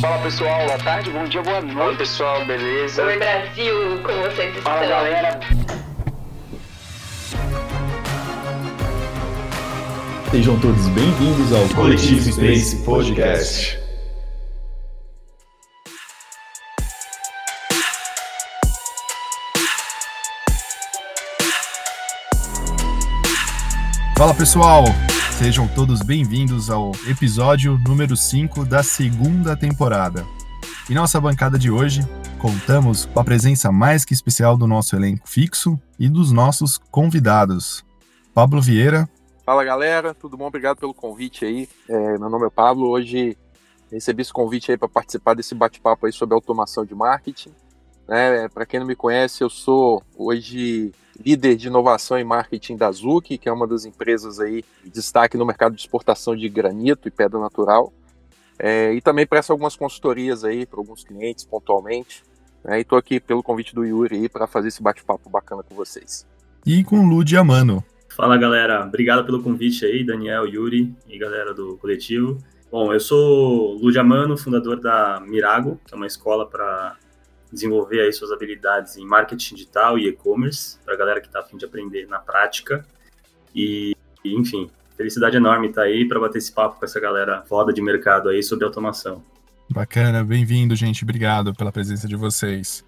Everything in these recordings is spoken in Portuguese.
Fala pessoal, boa tarde, bom dia, boa noite. Oi pessoal, beleza? Oi Brasil, como vocês estão? Fala galera. Sejam todos bem-vindos ao Coletivo Space Podcast. Fala pessoal, sejam todos bem-vindos ao episódio número 5 da segunda temporada. Em nossa bancada de hoje, contamos com a presença mais que especial do nosso elenco fixo e dos nossos convidados. Pablo Vieira. Fala galera, tudo bom? Obrigado pelo convite aí. É, meu nome é Pablo, hoje recebi esse convite aí para participar desse bate-papo aí sobre automação de marketing. Né? Para quem não me conhece, eu sou hoje líder de inovação e marketing da Zuc, que é uma das empresas aí de destaque no mercado de exportação de granito e pedra natural. É, e também presto algumas consultorias aí para alguns clientes pontualmente. Né, e estou aqui pelo convite do Yuri para fazer esse bate-papo bacana com vocês. E com o Lu Diamano. Fala galera, obrigado pelo convite aí, Daniel, Yuri e galera do coletivo. Bom, eu sou Lu Diamano, fundador da Mirago, que é uma escola para desenvolver aí suas habilidades em marketing digital e e-commerce, para a galera que está afim de aprender na prática. E, enfim, felicidade enorme estar tá aí para bater esse papo com essa galera foda de mercado aí sobre automação. Bacana, bem-vindo, gente. Obrigado pela presença de vocês.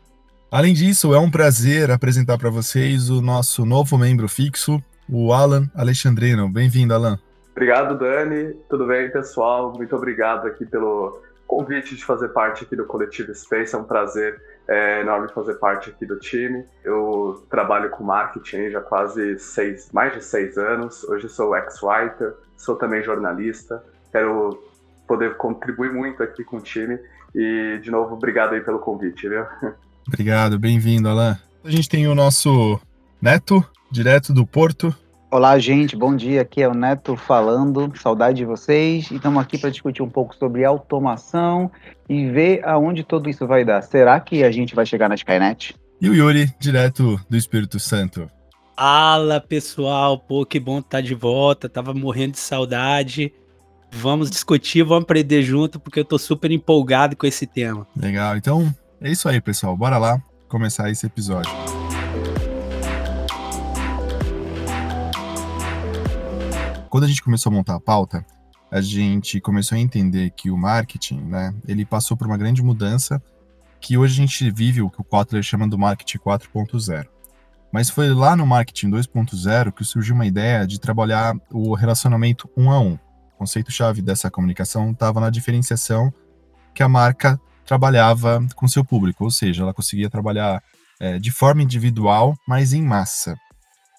Além disso, é um prazer apresentar para vocês o nosso novo membro fixo, o Alan Alexandrino. Bem-vindo, Alan. Obrigado, Dani. Tudo bem, pessoal? Muito obrigado aqui pelo convite de fazer parte aqui do Coletivo Space. É um prazer é, enorme fazer parte aqui do time. Eu trabalho com marketing já quase seis, mais de seis anos. Hoje sou ex-writer, sou também jornalista. Quero poder contribuir muito aqui com o time. E, de novo, obrigado aí pelo convite, viu? Obrigado, bem-vindo, Alan. A gente tem o nosso Neto, direto do Porto. Olá, gente, bom dia. Aqui é o Neto falando. Saudade de vocês. E estamos aqui para discutir um pouco sobre automação e ver aonde tudo isso vai dar. Será que a gente vai chegar na Skynet? E o Yuri, direto do Espírito Santo. Fala, pessoal. Pô, que bom estar de volta. Tava morrendo de saudade. Vamos discutir, vamos aprender junto, porque eu tô super empolgado com esse tema. Legal. Então, é isso aí, pessoal. Bora lá começar esse episódio. Quando a gente começou a montar a pauta, a gente começou a entender que o marketing, né, ele passou por uma grande mudança que hoje a gente vive o que o Kotler chama do marketing 4.0. Mas foi lá no marketing 2.0 que surgiu uma ideia de trabalhar o relacionamento um a um. O conceito-chave dessa comunicação estava na diferenciação que a marca trabalhava com seu público, ou seja, ela conseguia trabalhar é, de forma individual, mas em massa.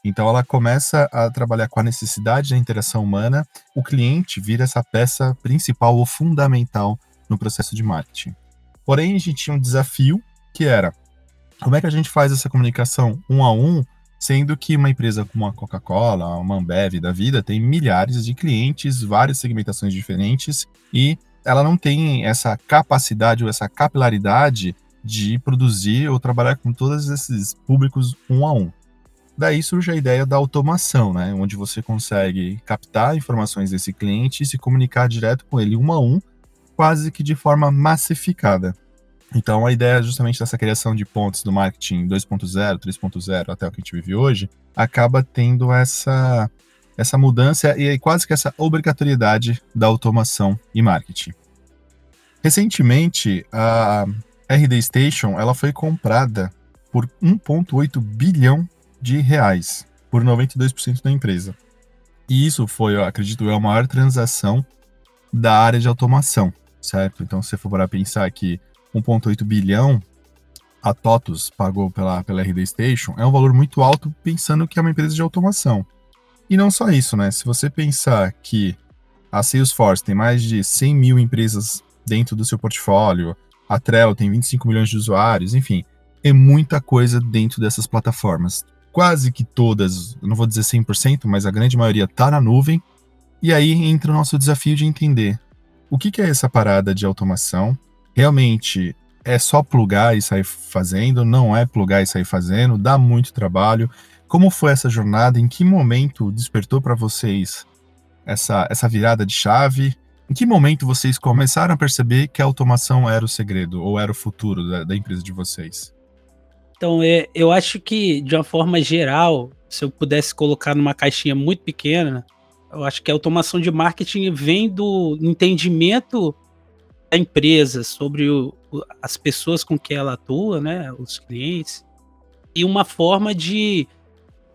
Então ela começa a trabalhar com a necessidade da interação humana, o cliente vira essa peça principal ou fundamental no processo de marketing. Porém, a gente tinha um desafio que era como é que a gente faz essa comunicação um a um, sendo que uma empresa como a Coca-Cola, uma Ambev da vida, tem milhares de clientes, várias segmentações diferentes e ela não tem essa capacidade ou essa capilaridade de produzir ou trabalhar com todos esses públicos um a um. Daí surge a ideia da automação, né? Onde você consegue captar informações desse cliente e se comunicar direto com ele um a um, quase que de forma massificada. Então a ideia justamente dessa criação de pontos do marketing 2.0, 3.0 até o que a gente vive hoje, acaba tendo essa essa mudança e quase que essa obrigatoriedade da automação e marketing. Recentemente, a RD Station ela foi comprada por 1,8 bilhão de reais por 92% da empresa. E isso foi, eu acredito eu, a maior transação da área de automação, certo? Então, se você for para pensar que 1,8 bilhão a TOTUS pagou pela, pela RD Station, é um valor muito alto pensando que é uma empresa de automação. E não só isso, né? Se você pensar que a Salesforce tem mais de 100 mil empresas dentro do seu portfólio, a Trello tem 25 milhões de usuários, enfim, é muita coisa dentro dessas plataformas quase que todas, não vou dizer 100%, mas a grande maioria está na nuvem. E aí entra o nosso desafio de entender o que, que é essa parada de automação. Realmente é só plugar e sair fazendo? Não é plugar e sair fazendo? Dá muito trabalho. Como foi essa jornada? Em que momento despertou para vocês essa, essa virada de chave? Em que momento vocês começaram a perceber que a automação era o segredo ou era o futuro da, da empresa de vocês? Então, é, eu acho que, de uma forma geral, se eu pudesse colocar numa caixinha muito pequena, eu acho que a automação de marketing vem do entendimento da empresa sobre o, as pessoas com que ela atua, né, os clientes, e uma forma de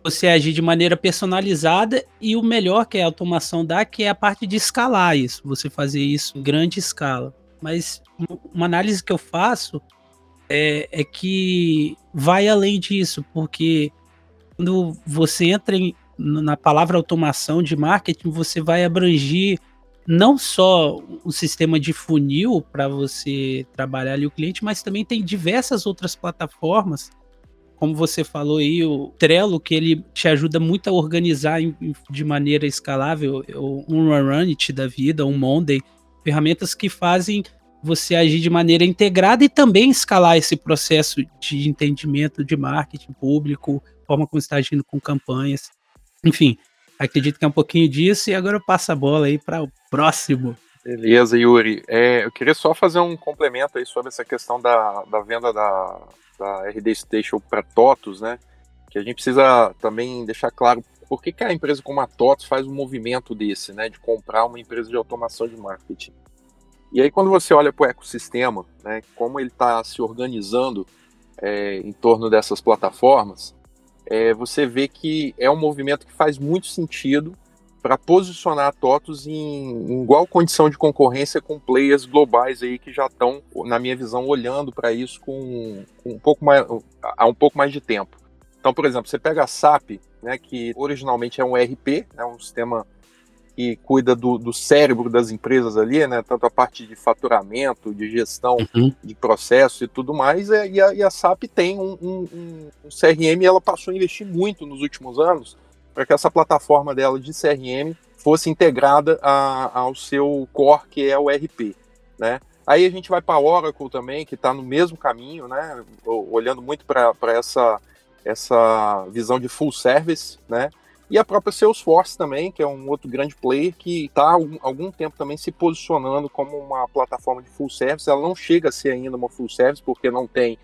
você agir de maneira personalizada e o melhor que a automação dá, que é a parte de escalar isso, você fazer isso em grande escala. Mas uma análise que eu faço é, é que vai além disso, porque quando você entra em, na palavra automação de marketing, você vai abranger não só o sistema de funil para você trabalhar ali o cliente, mas também tem diversas outras plataformas. Como você falou aí, o Trello, que ele te ajuda muito a organizar de maneira escalável, um Runit da vida, um Monday, ferramentas que fazem você agir de maneira integrada e também escalar esse processo de entendimento de marketing público, forma como está agindo com campanhas. Enfim, acredito que é um pouquinho disso e agora eu passo a bola aí para o próximo. Beleza, Yuri. É, eu queria só fazer um complemento aí sobre essa questão da, da venda da, da RD Station para TOTOS, né? Que a gente precisa também deixar claro por que, que a empresa como a TOTOS faz um movimento desse, né? De comprar uma empresa de automação de marketing. E aí quando você olha para o ecossistema, né? Como ele está se organizando é, em torno dessas plataformas, é, você vê que é um movimento que faz muito sentido para posicionar a TOTOS em, em, igual condição de concorrência com players globais aí que já estão, na minha visão, olhando para isso com, com, um pouco mais, há um pouco mais de tempo. Então, por exemplo, você pega a SAP, né, que originalmente é um ERP, é né, um sistema que cuida do, do, cérebro das empresas ali, né, tanto a parte de faturamento, de gestão uhum. de processo e tudo mais, e a, e a SAP tem um, um, um CRM ela passou a investir muito nos últimos anos para que essa plataforma dela de CRM fosse integrada a, ao seu core, que é o RP, né? Aí a gente vai para a Oracle também, que está no mesmo caminho, né? Olhando muito para essa, essa visão de full service, né? E a própria Salesforce também, que é um outro grande player que está há algum, tempo também se posicionando como uma plataforma de full service. Ela não chega a ser ainda uma full service porque não tem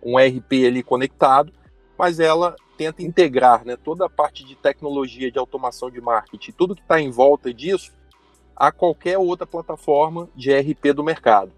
um RP ali conectado, mas ela tenta integrar né, toda a parte de tecnologia, de automação de marketing, tudo que está em volta disso, a qualquer outra plataforma de RP do mercado.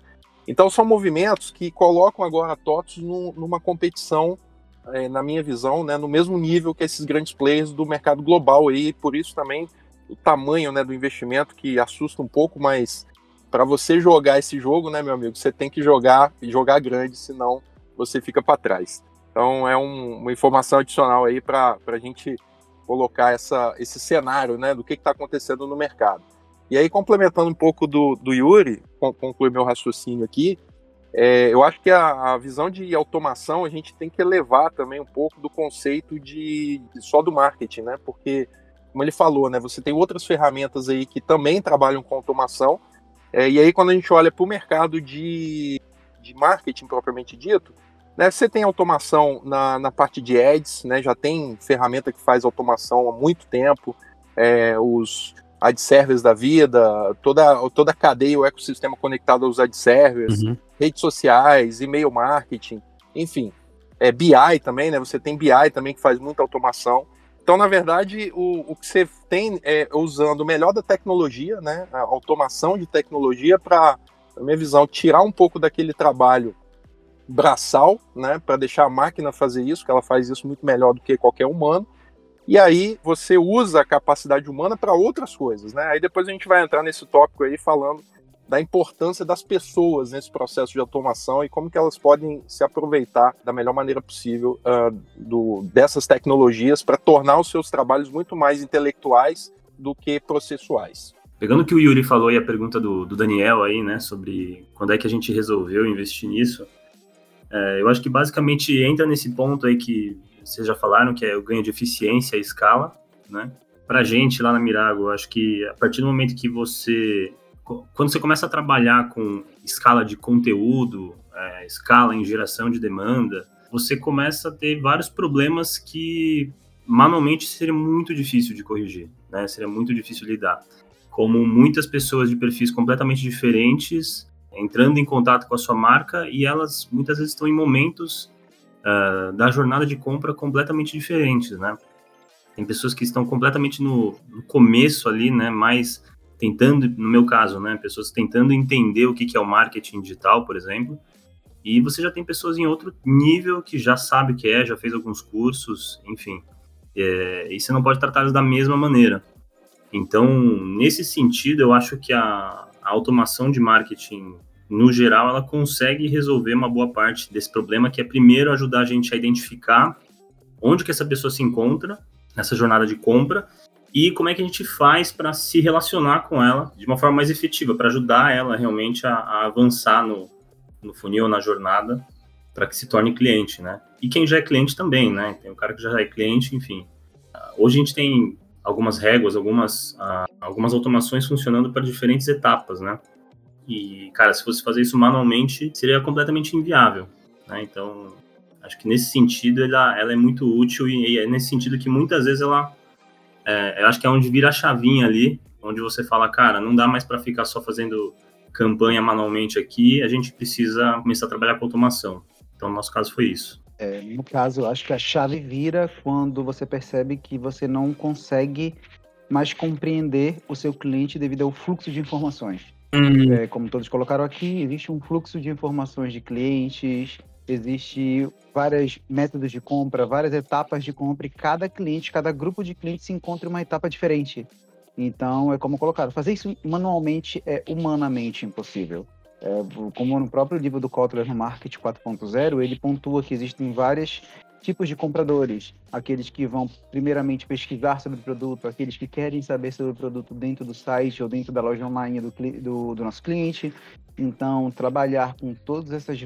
Então são movimentos que colocam agora a TOTS numa competição, é, na minha visão, né, no mesmo nível que esses grandes players do mercado global aí, por isso também o tamanho né, do investimento que assusta um pouco, mas para você jogar esse jogo, né, meu amigo, você tem que jogar jogar grande, senão você fica para trás. Então é um, uma informação adicional aí para a gente colocar essa, esse cenário né, do que está acontecendo no mercado. E aí, complementando um pouco do, do Yuri, concluir meu raciocínio aqui, é, eu acho que a, a, visão de automação a gente tem que elevar também um pouco do conceito de, de, só do marketing, né? Porque, como ele falou, né, você tem outras ferramentas aí que também trabalham com automação. É, e aí, quando a gente olha para o mercado de, de marketing propriamente dito, né, você tem automação na, na parte de ads, né, já tem ferramenta que faz automação há muito tempo, é, os ad servers da vida, toda, toda a cadeia, o ecossistema conectado aos ad servers, uhum. redes sociais, e-mail marketing, enfim. É, BI também, né? Você tem BI também que faz muita automação. Então, na verdade, o, o que você tem é usando o melhor da tecnologia, né? A automação de tecnologia para, na minha visão, tirar um pouco daquele trabalho braçal, né, para deixar a máquina fazer isso, que ela faz isso muito melhor do que qualquer humano. E aí você usa a capacidade humana para outras coisas, né? Aí depois a gente vai entrar nesse tópico aí falando da importância das pessoas nesse processo de automação e como que elas podem se aproveitar da melhor maneira possível uh, do, dessas tecnologias para tornar os seus trabalhos muito mais intelectuais do que processuais. Pegando o que o Yuri falou e a pergunta do, do Daniel aí, né, sobre quando é que a gente resolveu investir nisso, é, eu acho que basicamente entra nesse ponto aí que vocês já falaram, que é o ganho de eficiência e escala, né? Pra gente lá na Mirago, acho que a partir do momento que você. Quando você começa a trabalhar com escala de conteúdo, é, escala em geração de demanda, você começa a ter vários problemas que manualmente seria muito difícil de corrigir, né? Seria muito difícil lidar. como muitas pessoas de perfis completamente diferentes entrando em contato com a sua marca e elas muitas vezes estão em momentos uh, da jornada de compra completamente diferentes, né? Tem pessoas que estão completamente no, no, começo ali, né? Mais tentando, no meu caso, né? Pessoas tentando entender o que, que é o marketing digital, por exemplo. E você já tem pessoas em outro nível que já sabe o que é, já fez alguns cursos, enfim. É, e você não pode tratá-los da mesma maneira. Então, nesse sentido, eu acho que a, a automação de marketing, no geral, ela consegue resolver uma boa parte desse problema, que é primeiro ajudar a gente a identificar onde que essa pessoa se encontra nessa jornada de compra e como é que a gente faz para se relacionar com ela de uma forma mais efetiva, para ajudar ela realmente a, a avançar no, no funil, na jornada, para que se torne cliente, né? E quem já é cliente também, né? Tem o cara que já é cliente, enfim. Hoje a gente tem algumas réguas, algumas, uh, algumas automações funcionando para diferentes etapas, né? E, cara, se fosse fazer isso manualmente, seria completamente inviável, né? Então, acho que nesse sentido ela, ela é muito útil e, e é nesse sentido que muitas vezes ela, é, eu acho que é onde vira a chavinha ali, onde você fala, cara, não dá mais para ficar só fazendo campanha manualmente aqui, a gente precisa começar a trabalhar com automação. Então, no nosso caso foi isso. É, no caso, acho que a chave vira quando você percebe que você não consegue mais compreender o seu cliente devido ao fluxo de informações. Hum. É, como todos colocaram aqui, existe um fluxo de informações de clientes, existe vários métodos de compra, várias etapas de compra e cada cliente, cada grupo de clientes se encontra em uma etapa diferente. Então, é como colocaram, fazer isso manualmente é humanamente impossível. É, como no próprio livro do Kotler no Market 4.0, ele pontua que existem vários tipos de compradores. Aqueles que vão primeiramente pesquisar sobre o produto, aqueles que querem saber sobre o produto dentro do site ou dentro da loja online do, do, do nosso cliente. Então, trabalhar com todas essas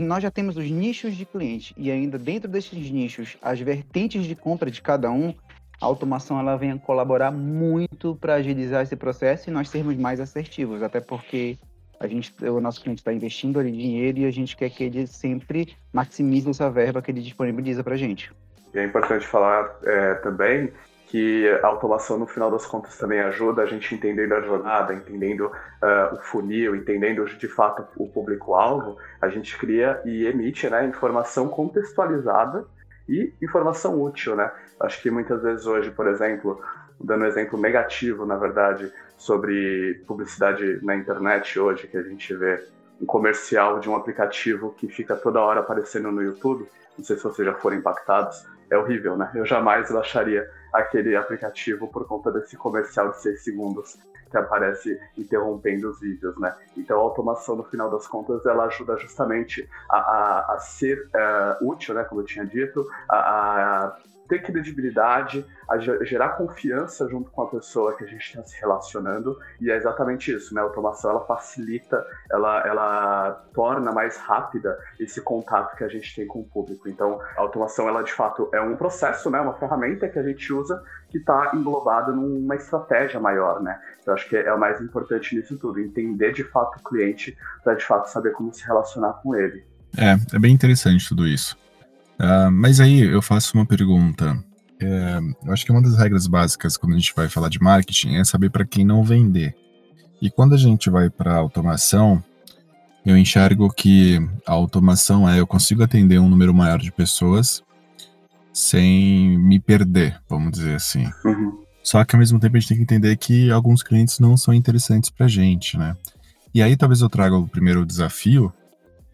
nós já temos os nichos de cliente e ainda dentro desses nichos, as vertentes de compra de cada um, a automação ela vem colaborar muito para agilizar esse processo e nós sermos mais assertivos, até porque a gente, o nosso cliente está investindo ali dinheiro e a gente quer que ele sempre maximize essa verba que ele disponibiliza para a gente. E é importante falar é, também que a automação, no final das contas, também ajuda a gente entendendo a jornada, entendendo uh, o funil, entendendo de fato o público-alvo, a gente cria e emite né, informação contextualizada e informação útil, né? Acho que muitas vezes hoje, por exemplo, dando um exemplo negativo, na verdade, sobre publicidade na internet hoje, que a gente vê um comercial de um aplicativo que fica toda hora aparecendo no YouTube, não sei se vocês já foram impactados, é horrível, né? Eu jamais baixaria aquele aplicativo por conta desse comercial de 6 segundos que aparece interrompendo os vídeos, né? Então a automação, no final das contas, ela ajuda justamente a, a, a ser uh, útil, né? Como eu tinha dito, a, a ter credibilidade, a gerar confiança junto com a pessoa que a gente está se relacionando. E é exatamente isso, né? A automação ela facilita, ela, ela torna mais rápida esse contato que a gente tem com o público. Então, a automação ela de fato é um processo, né? Uma ferramenta que a gente usa que está englobada numa estratégia maior, né? Eu acho que é o mais importante nisso tudo, entender de fato o cliente para de fato saber como se relacionar com ele. É, é bem interessante tudo isso. Uh, mas aí eu faço uma pergunta. É, eu acho que uma das regras básicas quando a gente vai falar de marketing é saber para quem não vender. E quando a gente vai para automação, eu enxergo que a automação é eu consigo atender um número maior de pessoas sem me perder, vamos dizer assim. Uhum. Só que ao mesmo tempo a gente tem que entender que alguns clientes não são interessantes para a gente, né? E aí talvez eu traga o primeiro desafio,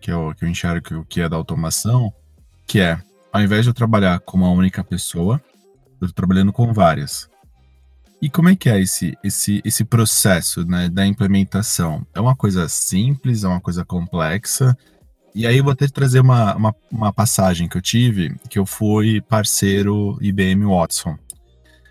que é o que eu enxergo que é da automação, que é, ao invés de eu trabalhar com uma única pessoa, eu estou trabalhando com várias. E como é que é esse, esse, esse processo né, da implementação? É uma coisa simples, é uma coisa complexa? E aí eu vou até trazer uma, uma, uma passagem que eu tive, que eu fui parceiro IBM Watson.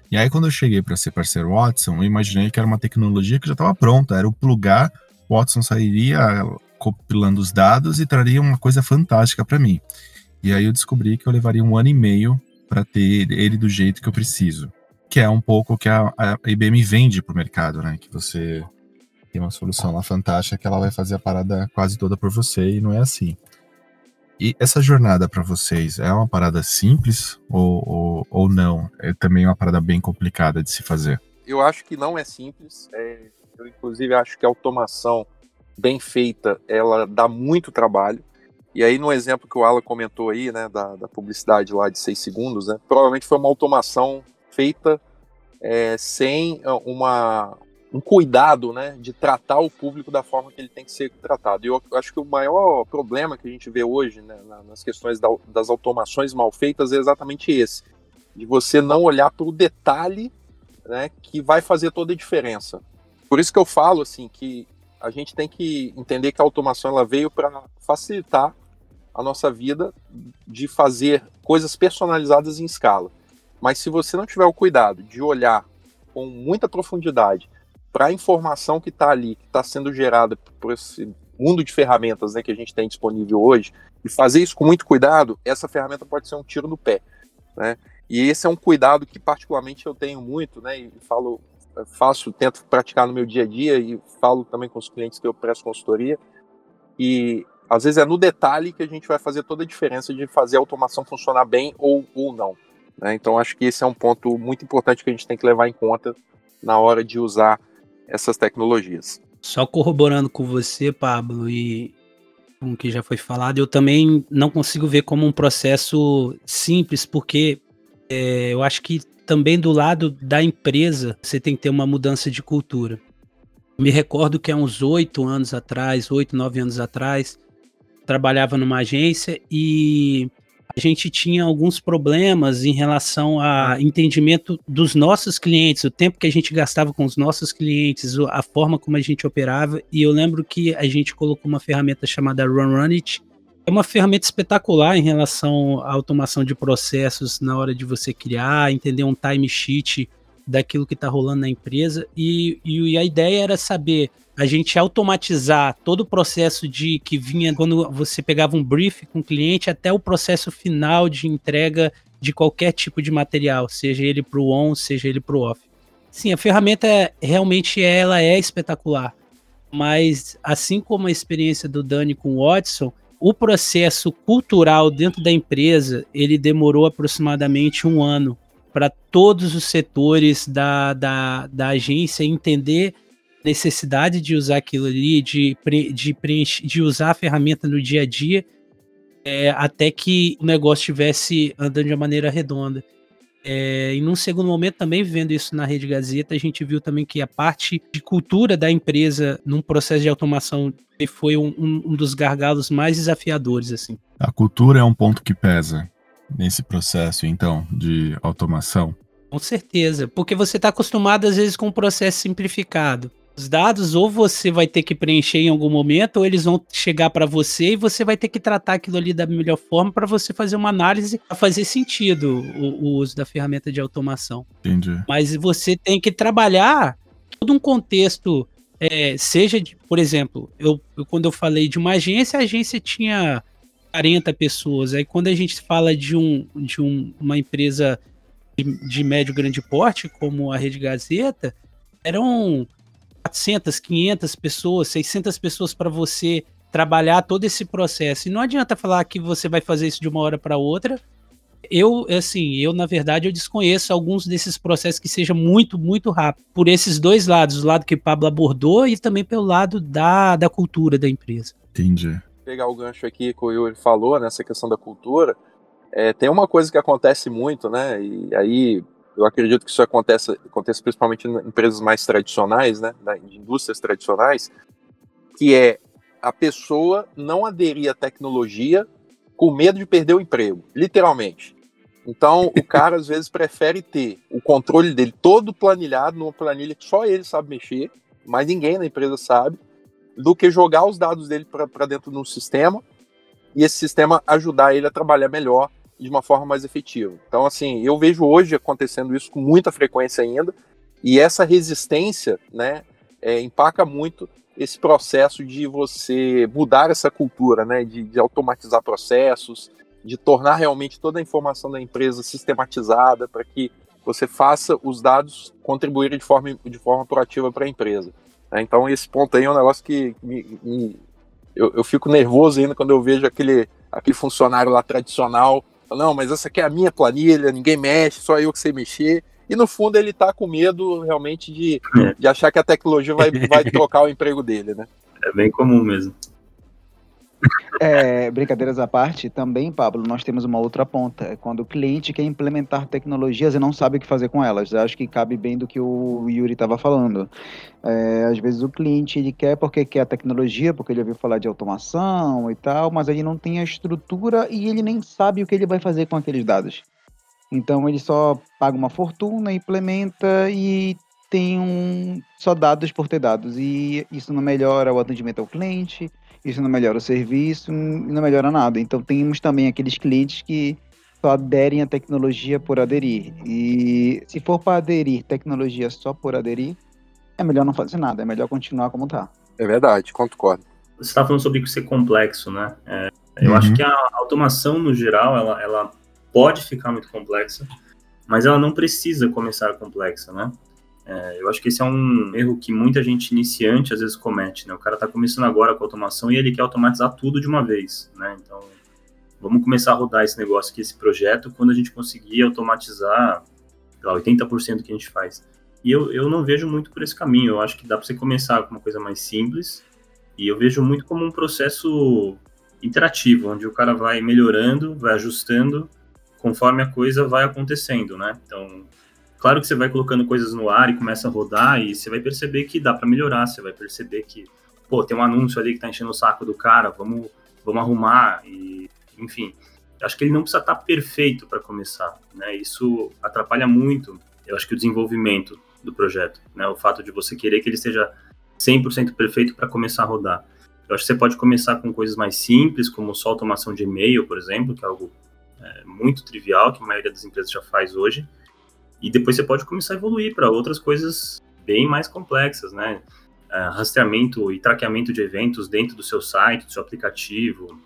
E aí quando eu cheguei para ser parceiro Watson, eu imaginei que era uma tecnologia que já estava pronta, era o plugar, Watson sairia compilando os dados e traria uma coisa fantástica para mim. E aí eu descobri que eu levaria um ano e meio para ter ele do jeito que eu preciso. Que é um pouco o que a, a IBM vende para o mercado, né? Que você tem uma solução lá fantástica que ela vai fazer a parada quase toda por você e não é assim. E essa jornada para vocês é uma parada simples ou, ou, ou não? É também uma parada bem complicada de se fazer? eu acho que não é simples. É, eu, inclusive, acho que a automação bem feita, ela dá muito trabalho. E aí, no exemplo que o Alan comentou aí, né, da, da publicidade lá de seis segundos, né, provavelmente foi uma automação feita é, sem ah, uma, um cuidado, né, de tratar o público da forma que ele tem que ser tratado. E eu acho que o maior problema que a gente vê hoje, né, nas questões da, das automações mal feitas é exatamente esse, de você não olhar para o detalhe, né, que vai fazer toda a diferença. Por isso que eu falo assim que a gente tem que entender que a automação ela veio para facilitar a nossa vida de fazer coisas personalizadas em escala. Mas se você não tiver o cuidado de olhar com muita profundidade para a informação que está ali, que está sendo gerada por esse mundo de ferramentas né, que a gente tem disponível hoje, e fazer isso com muito cuidado, essa ferramenta pode ser um tiro no pé. Né? E esse é um cuidado que particularmente eu tenho muito, né, e falo faço, tento praticar no meu dia a dia e falo também com os clientes que eu presto consultoria. E às vezes é no detalhe que a gente vai fazer toda a diferença de fazer a automação funcionar bem ou, ou não. Né? Então acho que esse é um ponto muito importante que a gente tem que levar em conta na hora de usar essas tecnologias. Só corroborando com você, Pablo, e com o que já foi falado, eu também não consigo ver como um processo simples, porque é, eu acho que também do lado da empresa, você tem que ter uma mudança de cultura. Me recordo que há uns oito anos atrás, oito, nove anos atrás, trabalhava numa agência e a gente tinha alguns problemas em relação a entendimento dos nossos clientes, o tempo que a gente gastava com os nossos clientes, a forma como a gente operava. E eu lembro que a gente colocou uma ferramenta chamada Run Run It, é uma ferramenta espetacular em relação à automação de processos na hora de você criar, entender um time sheet daquilo que está rolando na empresa. E, e, a ideia era saber a gente automatizar todo o processo de que vinha quando você pegava um brief com o cliente até o processo final de entrega de qualquer tipo de material, seja ele para o on, seja ele para o off. Sim, a ferramenta realmente ela é espetacular, mas assim como a experiência do Dani com o Watson, o processo cultural dentro da empresa ele demorou aproximadamente um ano para todos os setores da, da, da agência entender necessidade de usar aquilo ali, de, de, de usar a ferramenta no dia a dia, é, até que o negócio estivesse andando de uma maneira redonda. É, e num segundo momento, também vendo isso na Rede Gazeta, a gente viu também que a parte de cultura da empresa num processo de automação foi um, um, dos gargalos mais desafiadores. assim. A cultura é um ponto que pesa nesse processo, então, de automação? Com certeza, porque você está acostumado às vezes com um processo simplificado. Os dados ou você vai ter que preencher em algum momento, ou eles vão chegar para você e você vai ter que tratar aquilo ali da melhor forma para você fazer uma análise para fazer sentido o, o, uso da ferramenta de automação. Entendi. Mas você tem que trabalhar todo um contexto, é, seja, de, por exemplo, eu, eu, quando eu falei de uma agência, a agência tinha 40 pessoas. Aí quando a gente fala de, um, de um, uma empresa de, de médio grande porte, como a Rede Gazeta, eram 400, 500 pessoas, 600 pessoas para você trabalhar todo esse processo. E não adianta falar que você vai fazer isso de uma hora para outra. Eu, assim, eu na verdade eu desconheço alguns desses processos que seja muito, muito rápido. Por esses dois lados, o lado que o Pablo abordou e também pelo lado da, da cultura da empresa. Entendi. Pegar o gancho aqui que o Yuri falou nessa questão da cultura, é, tem uma coisa que acontece muito, né? E aí eu acredito que isso acontece, acontece principalmente em empresas mais tradicionais, né, de indústrias tradicionais, que é a pessoa não aderir à tecnologia com medo de perder o emprego, literalmente. Então, o cara às vezes prefere ter o controle dele todo planilhado numa planilha que só ele sabe mexer, mas ninguém na empresa sabe, do que jogar os dados dele para dentro de um sistema e esse sistema ajudar ele a trabalhar melhor de uma forma mais efetiva. Então, assim, eu vejo hoje acontecendo isso com muita frequência ainda, e essa resistência, né, é, empaca muito esse processo de você mudar essa cultura, né, de, de automatizar processos, de tornar realmente toda a informação da empresa sistematizada para que você faça os dados contribuírem de forma, de forma proativa para a empresa. Né? Então, esse ponto aí é um negócio que me, me, eu, eu fico nervoso ainda quando eu vejo aquele, aquele funcionário lá tradicional não, mas essa aqui é a minha planilha, ninguém mexe, só eu que sei mexer. e no fundo ele está com medo realmente de, é. de achar que a tecnologia vai, vai trocar o emprego dele, né? É bem comum mesmo. É, brincadeiras à parte, também, Pablo, nós temos uma outra ponta. É quando o cliente quer implementar tecnologias e não sabe o que fazer com elas. Eu acho que cabe bem do que o Yuri estava falando. É, às vezes o cliente ele quer porque quer a tecnologia, porque ele ouviu falar de automação e tal, mas ele não tem a estrutura e ele nem sabe o que ele vai fazer com aqueles dados. Então ele só paga uma fortuna, implementa e tem um só dados por ter dados. E isso não melhora o atendimento ao cliente isso não melhora o serviço e não melhora nada. Então temos também aqueles clientes que só aderem à tecnologia por aderir. E se for para aderir tecnologia só por aderir, é melhor não fazer nada, é melhor continuar como está. É verdade, concordo. Você está falando sobre ser complexo, né? É, eu uhum. acho que a automação, no geral, ela, ela pode ficar muito complexa, mas ela não precisa começar complexa, né? É, eu acho que esse é um erro que muita gente iniciante às vezes comete, né? O cara está começando agora com automação e ele quer automatizar tudo de uma vez, né? Então, vamos começar a rodar esse negócio aqui, esse projeto, quando a gente conseguir automatizar lá, 80% do que a gente faz. E eu, eu não vejo muito por esse caminho. Eu acho que dá para você começar com uma coisa mais simples e eu vejo muito como um processo interativo, onde o cara vai melhorando, vai ajustando conforme a coisa vai acontecendo, né? Então, Claro que você vai colocando coisas no ar e começa a rodar e você vai perceber que dá para melhorar, você vai perceber que, pô, tem um anúncio ali que tá enchendo o saco do cara, vamos, vamos arrumar e, enfim. Acho que ele não precisa estar tá perfeito para começar, né? Isso atrapalha muito, eu acho que o desenvolvimento do projeto, né? O fato de você querer que ele esteja 100% perfeito para começar a rodar. Eu acho que você pode começar com coisas mais simples, como só automação de e-mail, por exemplo, que é algo é, muito trivial, que a maioria das empresas já faz hoje e depois você pode começar a evoluir para outras coisas bem mais complexas, né? Uh, rastreamento e traqueamento de eventos dentro do seu site, do seu aplicativo,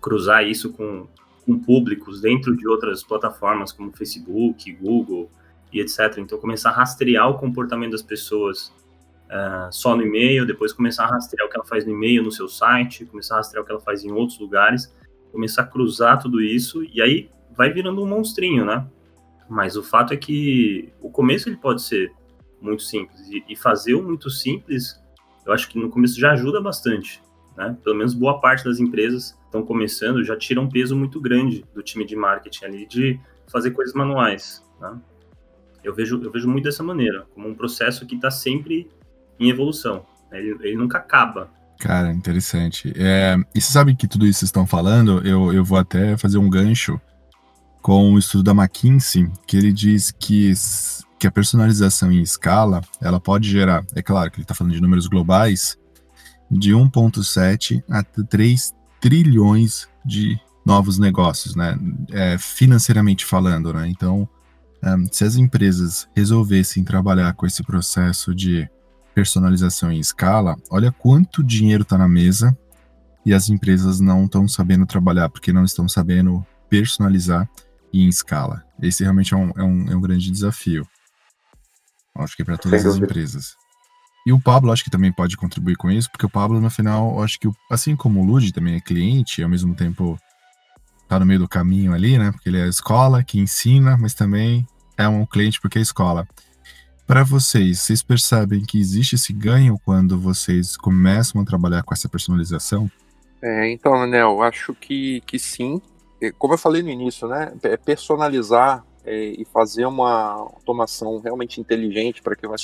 cruzar isso com, com públicos dentro de outras plataformas como Facebook, Google e etc. Então, começar a rastrear o comportamento das pessoas uh, só no e-mail, depois começar a rastrear o que ela faz no e-mail, no seu site, começar a rastrear o que ela faz em outros lugares, começar a cruzar tudo isso e aí vai virando um monstrinho, né? Mas o fato é que o começo ele pode ser muito simples e, fazer o muito simples, eu acho que no começo já ajuda bastante, né? Pelo menos boa parte das empresas estão começando já tira um peso muito grande do time de marketing ali de fazer coisas manuais, né? Eu vejo eu vejo muito dessa maneira, como um processo que está sempre em evolução. Né? Ele, ele nunca acaba, Cara, interessante. É, e você sabe que tudo isso que estão falando, eu, eu vou até fazer um gancho com o estudo da McKinsey, que ele diz que, que a personalização em escala, ela pode gerar, é claro que ele está falando de números globais, de 1,7 a 3 trilhões de novos negócios, né? É, financeiramente falando, né? Então, um, se as empresas resolvessem trabalhar com esse processo de personalização em escala, olha quanto dinheiro está na mesa e as empresas não estão sabendo trabalhar porque não estão sabendo personalizar e em escala. Esse realmente é um, é um, é um grande desafio. Acho que para todas as empresas. E o Pablo acho que também pode contribuir com isso, porque o Pablo, no final, acho que, assim como o Lud também é cliente, e ao mesmo tempo tá no meio do caminho ali, né? Porque ele é a escola que ensina, mas também é um cliente porque é escola. Para vocês, vocês percebem que existe esse ganho quando vocês começam a trabalhar com essa personalização? É, então, Anel, acho que, que sim. Como eu falei no início, né, é personalizar é, e fazer uma automação realmente inteligente para que vai,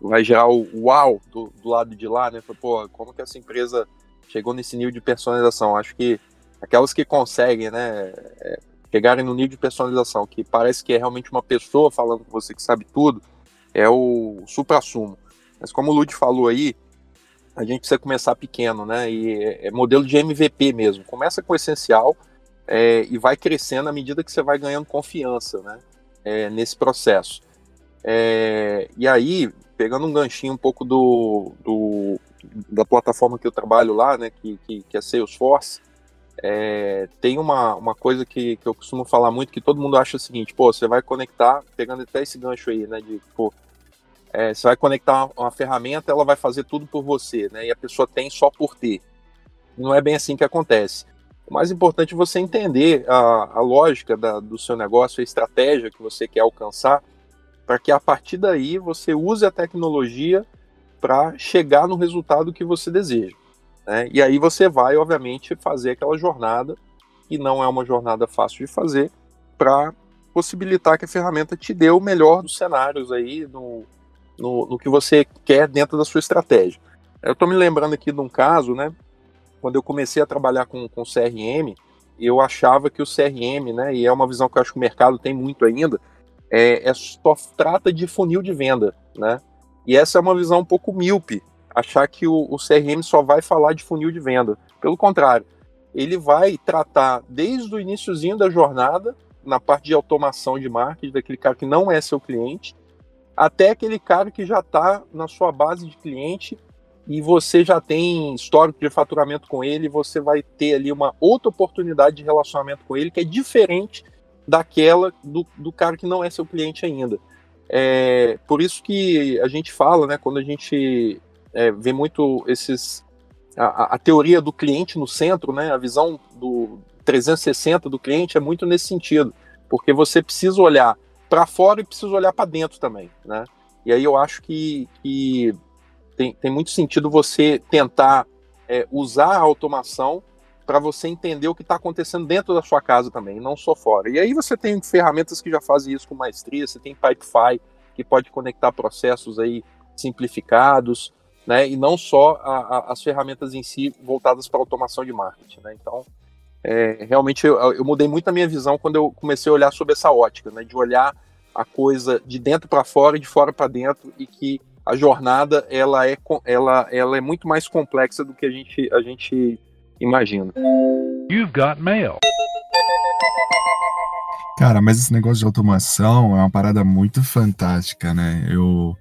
vai gerar o uau do, do lado de lá, né? Pô, como que essa empresa chegou nesse nível de personalização? Acho que aquelas que conseguem, né, é, chegarem no nível de personalização que parece que é realmente uma pessoa falando com você que sabe tudo, é o supra-sumo. Mas como o Lud falou aí, a gente precisa começar pequeno, né? E é, é modelo de MVP mesmo. Começa com o essencial é, e vai crescendo à medida que você vai ganhando confiança né, é, nesse processo. É, e aí, pegando um ganchinho um pouco do, do, da plataforma que eu trabalho lá, né, que, que, que é Salesforce, é, tem uma, uma coisa que, que eu costumo falar muito, que todo mundo acha o seguinte, pô, você vai conectar, pegando até esse gancho aí, né, de, pô, é, você vai conectar uma, uma, ferramenta, ela vai fazer tudo por você, né, e a pessoa tem só por ter. Não é bem assim que acontece. O mais importante é você entender a, a lógica da, do seu negócio, a estratégia que você quer alcançar, para que a partir daí você use a tecnologia para chegar no resultado que você deseja. Né? E aí você vai, obviamente, fazer aquela jornada, que não é uma jornada fácil de fazer, para possibilitar que a ferramenta te dê o melhor dos cenários aí no, no, no que você quer dentro da sua estratégia. Eu estou me lembrando aqui de um caso, né? Quando eu comecei a trabalhar com, com CRM, eu achava que o CRM, né? E é uma visão que eu acho que o mercado tem muito ainda, é, é só trata de funil de venda, né? E essa é uma visão um pouco míope, achar que o, o CRM só vai falar de funil de venda. Pelo contrário, ele vai tratar desde o iníciozinho da jornada, na parte de automação de marketing, daquele cara que não é seu cliente, até aquele cara que já está na sua base de cliente e você já tem histórico de faturamento com ele, você vai ter ali uma outra oportunidade de relacionamento com ele que é diferente daquela do, do cara que não é seu cliente ainda. É, por isso que a gente fala, né, quando a gente é, vê muito esses a, a, teoria do cliente no centro, né, a visão do 360 do cliente é muito nesse sentido, porque você precisa olhar para fora e precisa olhar para dentro também, né? E aí eu acho que, que tem, tem muito sentido você tentar é, usar a automação para você entender o que está acontecendo dentro da sua casa também, não só fora. E aí você tem ferramentas que já fazem isso com maestria, você tem Pipefy, que pode conectar processos aí simplificados, né, e não só a, a, as ferramentas em si voltadas para automação de marketing, né, então é, realmente eu, eu, mudei muito a minha visão quando eu comecei a olhar sobre essa ótica, né, de olhar a coisa de dentro para fora e de fora para dentro e que a jornada ela é, ela, ela é muito mais complexa do que a gente, a gente imagina. You've got mail. Cara, mas esse negócio de automação é uma parada muito fantástica, né? Eu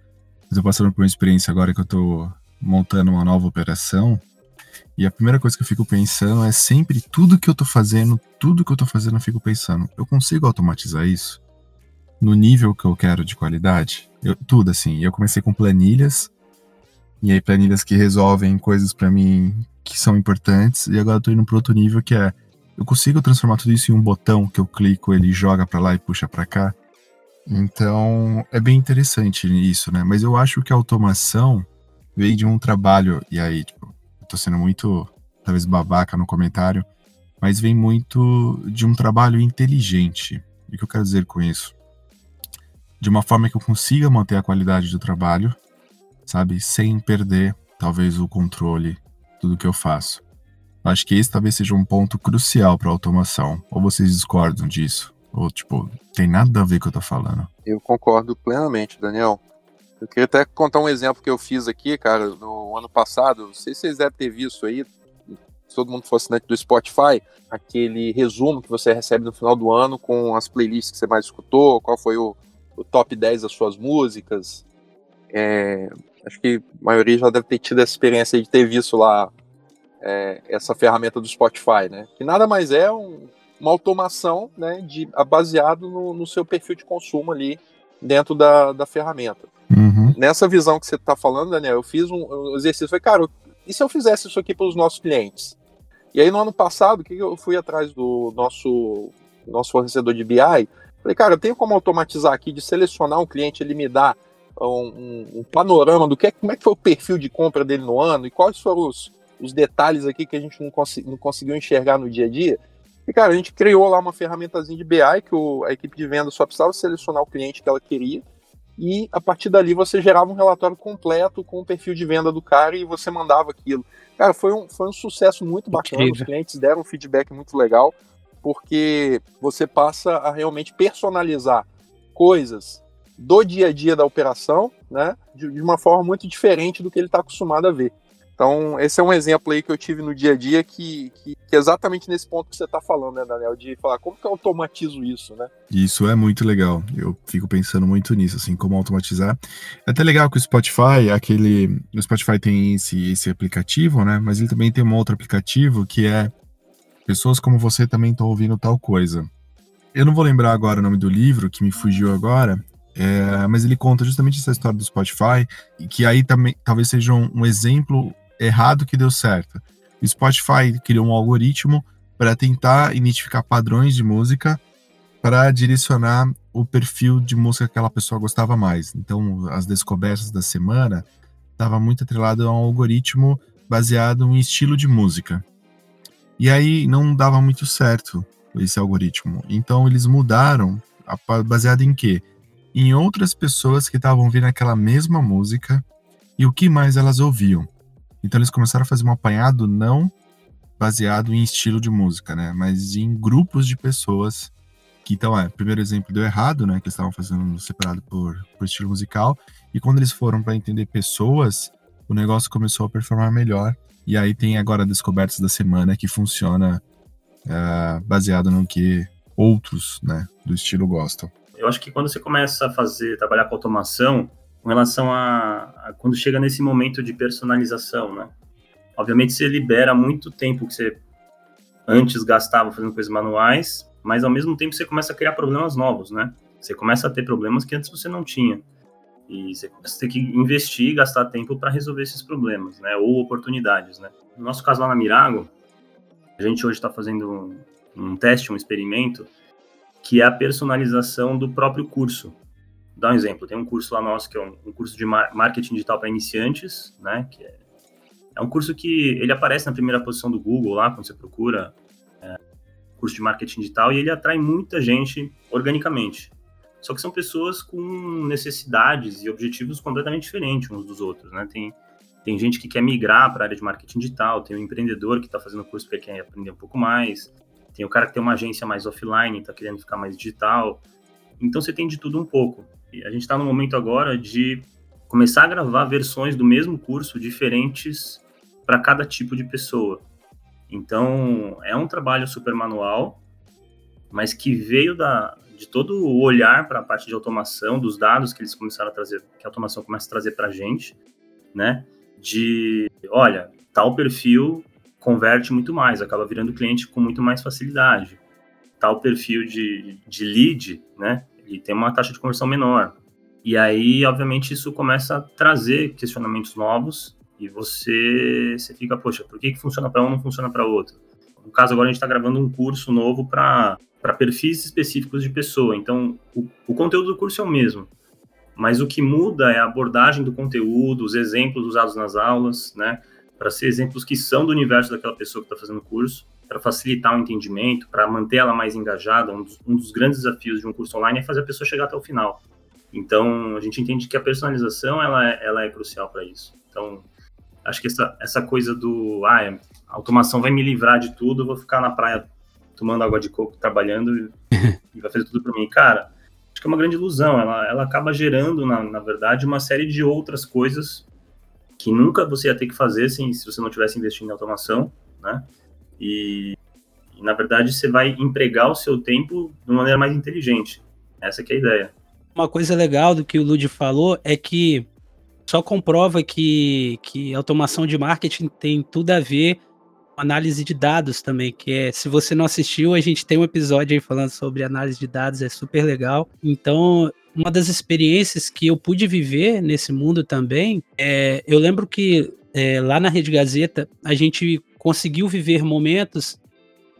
estou passando por uma experiência agora que eu estou montando uma nova operação e a primeira coisa que eu fico pensando é sempre tudo que eu estou fazendo, tudo que eu estou fazendo eu fico pensando, eu consigo automatizar isso? No nível que eu quero de qualidade? Eu, tudo assim. Eu comecei com planilhas, e aí planilhas que resolvem coisas para mim que são importantes, e agora eu tô indo para outro nível que é eu consigo transformar tudo isso em um botão que eu clico, ele joga para lá e puxa para cá. Então, é bem interessante isso, né? Mas eu acho que a automação veio de um trabalho, e aí, tipo, eu tô sendo muito, talvez, babaca no comentário, mas vem muito de um trabalho inteligente. O que eu quero dizer com isso? De uma forma que eu consiga manter a qualidade do trabalho, sabe? Sem perder, talvez, o controle tudo que eu faço. Acho que esse talvez seja um ponto crucial para automação. Ou vocês discordam disso? Ou, tipo, tem nada a ver com o que eu tô falando? Eu concordo plenamente, Daniel. Eu queria até contar um exemplo que eu fiz aqui, cara, no ano passado. Não sei se vocês devem ter visto aí, se todo mundo for assinante do Spotify, aquele resumo que você recebe no final do ano com as playlists que você mais escutou, qual foi o, o top 10 das suas músicas. É, acho que a maioria já deve ter tido essa experiência de ter visto lá é, essa ferramenta do Spotify, né? Que nada mais é um, uma automação, né? De, baseado no, no, seu perfil de consumo ali dentro da, da ferramenta. Uhum. Nessa visão que você está falando, Daniel, eu fiz um, um exercício, falei, cara, e se eu fizesse isso aqui para os nossos clientes? E aí no ano passado, que eu fui atrás do nosso nosso fornecedor de BI, falei, cara, eu tenho como automatizar aqui de selecionar um cliente, ele me dá um, um, panorama do que é, como é que foi o perfil de compra dele no ano e quais foram os, os detalhes aqui que a gente não, não conseguiu enxergar no dia a dia. E, cara, a gente criou lá uma ferramentazinha de BI que o, a equipe de venda só precisava selecionar o cliente que ela queria e a partir dali você gerava um relatório completo com o perfil de venda do cara e você mandava aquilo. Cara, foi um, foi um sucesso muito bacana, Incrível. os clientes deram um feedback muito legal, porque você passa a realmente personalizar coisas do dia a dia da operação, né, de, uma forma muito diferente do que ele está acostumado a ver. Então, esse é um exemplo aí que eu tive no dia a dia que, que, que é exatamente nesse ponto que você está falando, né, Daniel? De falar como que eu automatizo isso, né? Isso é muito legal. Eu fico pensando muito nisso, assim, como automatizar. É até legal que o Spotify, aquele. O Spotify tem esse, esse aplicativo, né? Mas ele também tem um outro aplicativo que é Pessoas como você também estão ouvindo tal coisa. Eu não vou lembrar agora o nome do livro, que me fugiu agora, é, mas ele conta justamente essa história do Spotify, e que aí também talvez seja um, um exemplo errado que deu certo. O Spotify criou um algoritmo para tentar identificar padrões de música para direcionar o perfil de música que aquela pessoa gostava mais. Então, as descobertas da semana estava muito atrelado a um algoritmo baseado em estilo de música. E aí não dava muito certo esse algoritmo. Então eles mudaram, baseado em quê? Em outras pessoas que estavam ouvindo aquela mesma música e o que mais elas ouviam. Então eles começaram a fazer um apanhado não baseado em estilo de música, né? Mas em grupos de pessoas que então é, primeiro exemplo deu errado, né? Que eles estavam fazendo separado por, por estilo musical. E quando eles foram para entender pessoas, o negócio começou a performar melhor. E aí tem agora descobertas da semana que funciona uh, baseado no que outros, né, do estilo gostam. Eu acho que quando você começa a fazer, trabalhar com automação, com relação a, a quando chega nesse momento de personalização, né? Obviamente você libera muito tempo que você antes gastava fazendo coisas manuais, mas ao mesmo tempo você começa a criar problemas novos, né? Você começa a ter problemas que antes você não tinha. E você ter que investir e gastar tempo para resolver esses problemas, né? Ou oportunidades, né? No nosso caso lá na Mirago, a gente hoje está fazendo um, um, teste, um experimento, que é a personalização do próprio curso. Vou dar um exemplo, tem um curso lá nosso que é um, um curso de marketing digital para iniciantes, né? Que é, é, um curso que ele aparece na primeira posição do Google lá, quando você procura é, curso de marketing digital, e ele atrai muita gente organicamente. Só que são pessoas com necessidades e objetivos completamente diferentes uns dos outros, né? Tem, tem gente que quer migrar para a área de marketing digital, tem um empreendedor que está fazendo curso porque quer aprender um pouco mais, tem o cara que tem uma agência mais offline, está querendo ficar mais digital. Então você tem de tudo um pouco. E a gente está no momento agora de começar a gravar versões do mesmo curso diferentes para cada tipo de pessoa. Então é um trabalho super manual, mas que veio da, de todo o olhar para a parte de automação, dos dados que eles começaram a trazer, que a automação começa a trazer para a gente, né? De, olha, tal perfil converte muito mais, acaba virando cliente com muito mais facilidade. Tal perfil de, de lead, né? Ele tem uma taxa de conversão menor. E aí, obviamente, isso começa a trazer questionamentos novos e você, você fica, poxa, por que, que funciona para um não funciona para outro? No caso, agora a gente está gravando um curso novo para para perfis específicos de pessoa. Então, o, o, conteúdo do curso é o mesmo, mas o que muda é a abordagem do conteúdo, os exemplos usados nas aulas, né? Para ser exemplos que são do universo daquela pessoa que está fazendo o curso, para facilitar o entendimento, para manter ela mais engajada. Um dos, um dos grandes desafios de um curso online é fazer a pessoa chegar até o final. Então, a gente entende que a personalização ela é, ela é crucial para isso. Então, acho que essa, essa coisa do ah, a automação vai me livrar de tudo, eu vou ficar na praia tomando água de coco, trabalhando e vai fazer tudo para mim. Cara, acho que é uma grande ilusão. Ela, ela acaba gerando, na, na verdade, uma série de outras coisas que nunca você ia ter que fazer sem, se você não tivesse investindo em automação, né? E, e, na verdade, você vai empregar o seu tempo de uma maneira mais inteligente. Essa é a ideia. Uma coisa legal do que o Lud falou é que só comprova que, que automação de marketing tem tudo a ver análise de dados também, que é, se você não assistiu, a gente tem um episódio aí falando sobre análise de dados, é super legal. Então, uma das experiências que eu pude viver nesse mundo também, é, eu lembro que é, lá na Rede Gazeta, a gente conseguiu viver momentos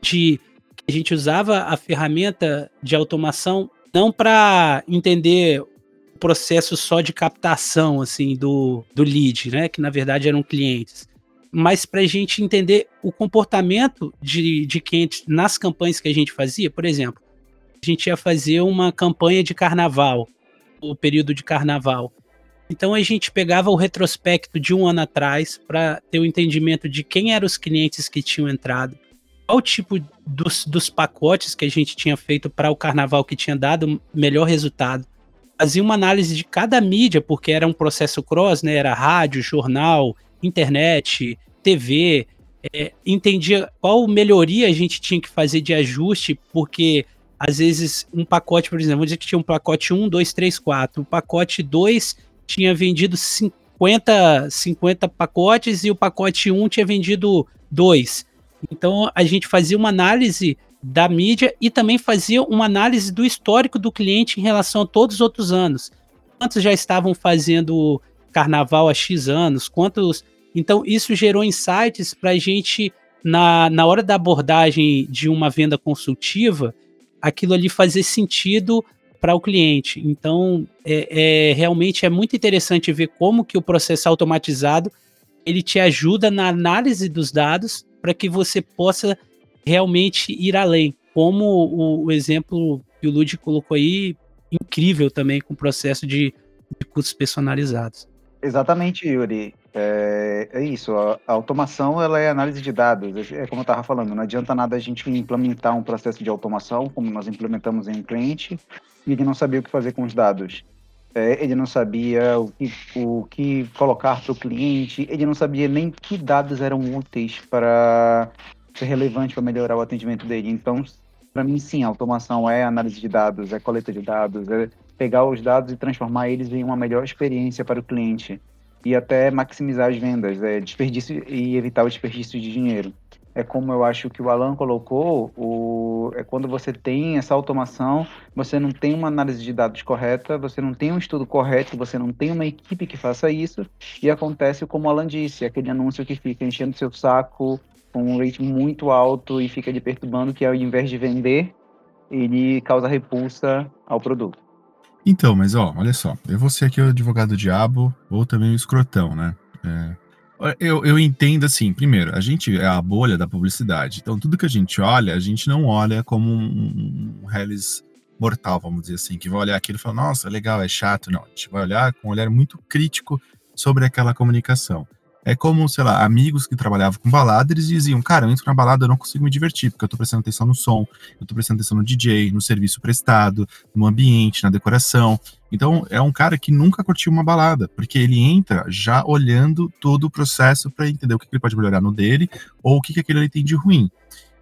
de que a gente usava a ferramenta de automação não para entender o processo só de captação assim do, do lead, né, que na verdade eram clientes, mas para a gente entender o comportamento de, de clientes nas campanhas que a gente fazia, por exemplo, a gente ia fazer uma campanha de carnaval, o período de carnaval. Então a gente pegava o retrospecto de um ano atrás para ter o um entendimento de quem eram os clientes que tinham entrado, qual tipo dos, dos pacotes que a gente tinha feito para o carnaval que tinha dado melhor resultado. Fazia uma análise de cada mídia, porque era um processo cross, né? Era rádio, jornal, internet, TV, é, entendia qual melhoria a gente tinha que fazer de ajuste, porque às vezes um pacote, por exemplo, vamos dizer que tinha um pacote 1, 2, 3, 4. O pacote 2 tinha vendido 50, 50 pacotes e o pacote 1 tinha vendido 2. Então a gente fazia uma análise da mídia e também fazia uma análise do histórico do cliente em relação a todos os outros anos. Quantos já estavam fazendo carnaval há X anos? Quantos então, isso gerou insights para a gente, na, na hora da abordagem de uma venda consultiva, aquilo ali fazer sentido para o cliente. Então, é, é, realmente é muito interessante ver como que o processo automatizado ele te ajuda na análise dos dados para que você possa realmente ir além. Como o, o exemplo que o Lud colocou aí, incrível também com o processo de, de custos personalizados. Exatamente, Yuri. É, é isso. A, a, automação ela é análise de dados. É como eu estava falando. Não adianta nada a gente implementar um processo de automação, como nós implementamos em um cliente, e ele não sabia o que fazer com os dados. É, ele não sabia o que, o que colocar para o cliente. Ele não sabia nem que dados eram úteis para ser relevante para melhorar o atendimento dele. Então, para mim, sim, a automação é análise de dados, é coleta de dados, é pegar os dados e transformar eles em uma melhor experiência para o cliente e até maximizar as vendas, é, desperdício e evitar o desperdício de dinheiro. É como eu acho que o Alan colocou, o, é quando você tem essa automação, você não tem uma análise de dados correta, você não tem um estudo correto, você não tem uma equipe que faça isso, e acontece como o Alan disse, aquele anúncio que fica enchendo seu saco com um rate muito alto e fica lhe perturbando, que ao invés de vender, ele causa repulsa ao produto. Então, mas ó, olha só, eu vou ser aqui o advogado diabo ou também o escrotão, né? É, eu, eu entendo assim, primeiro, a gente é a bolha da publicidade, então tudo que a gente olha, a gente não olha como um, um mortal, vamos dizer assim, que vai olhar aquilo e falar, nossa, legal, é chato. Não, a gente vai olhar com um olhar muito crítico sobre aquela comunicação. É como, sei lá, amigos que trabalhavam com balada, eles diziam, cara, eu entro na balada, eu não consigo me divertir, porque eu tô prestando atenção no som, eu tô prestando atenção no DJ, no serviço prestado, no ambiente, na decoração. Então, é um cara que nunca curtiu uma balada, porque ele entra já olhando todo o processo para entender o que ele pode melhorar no dele, ou o que, que aquele ali tem de ruim.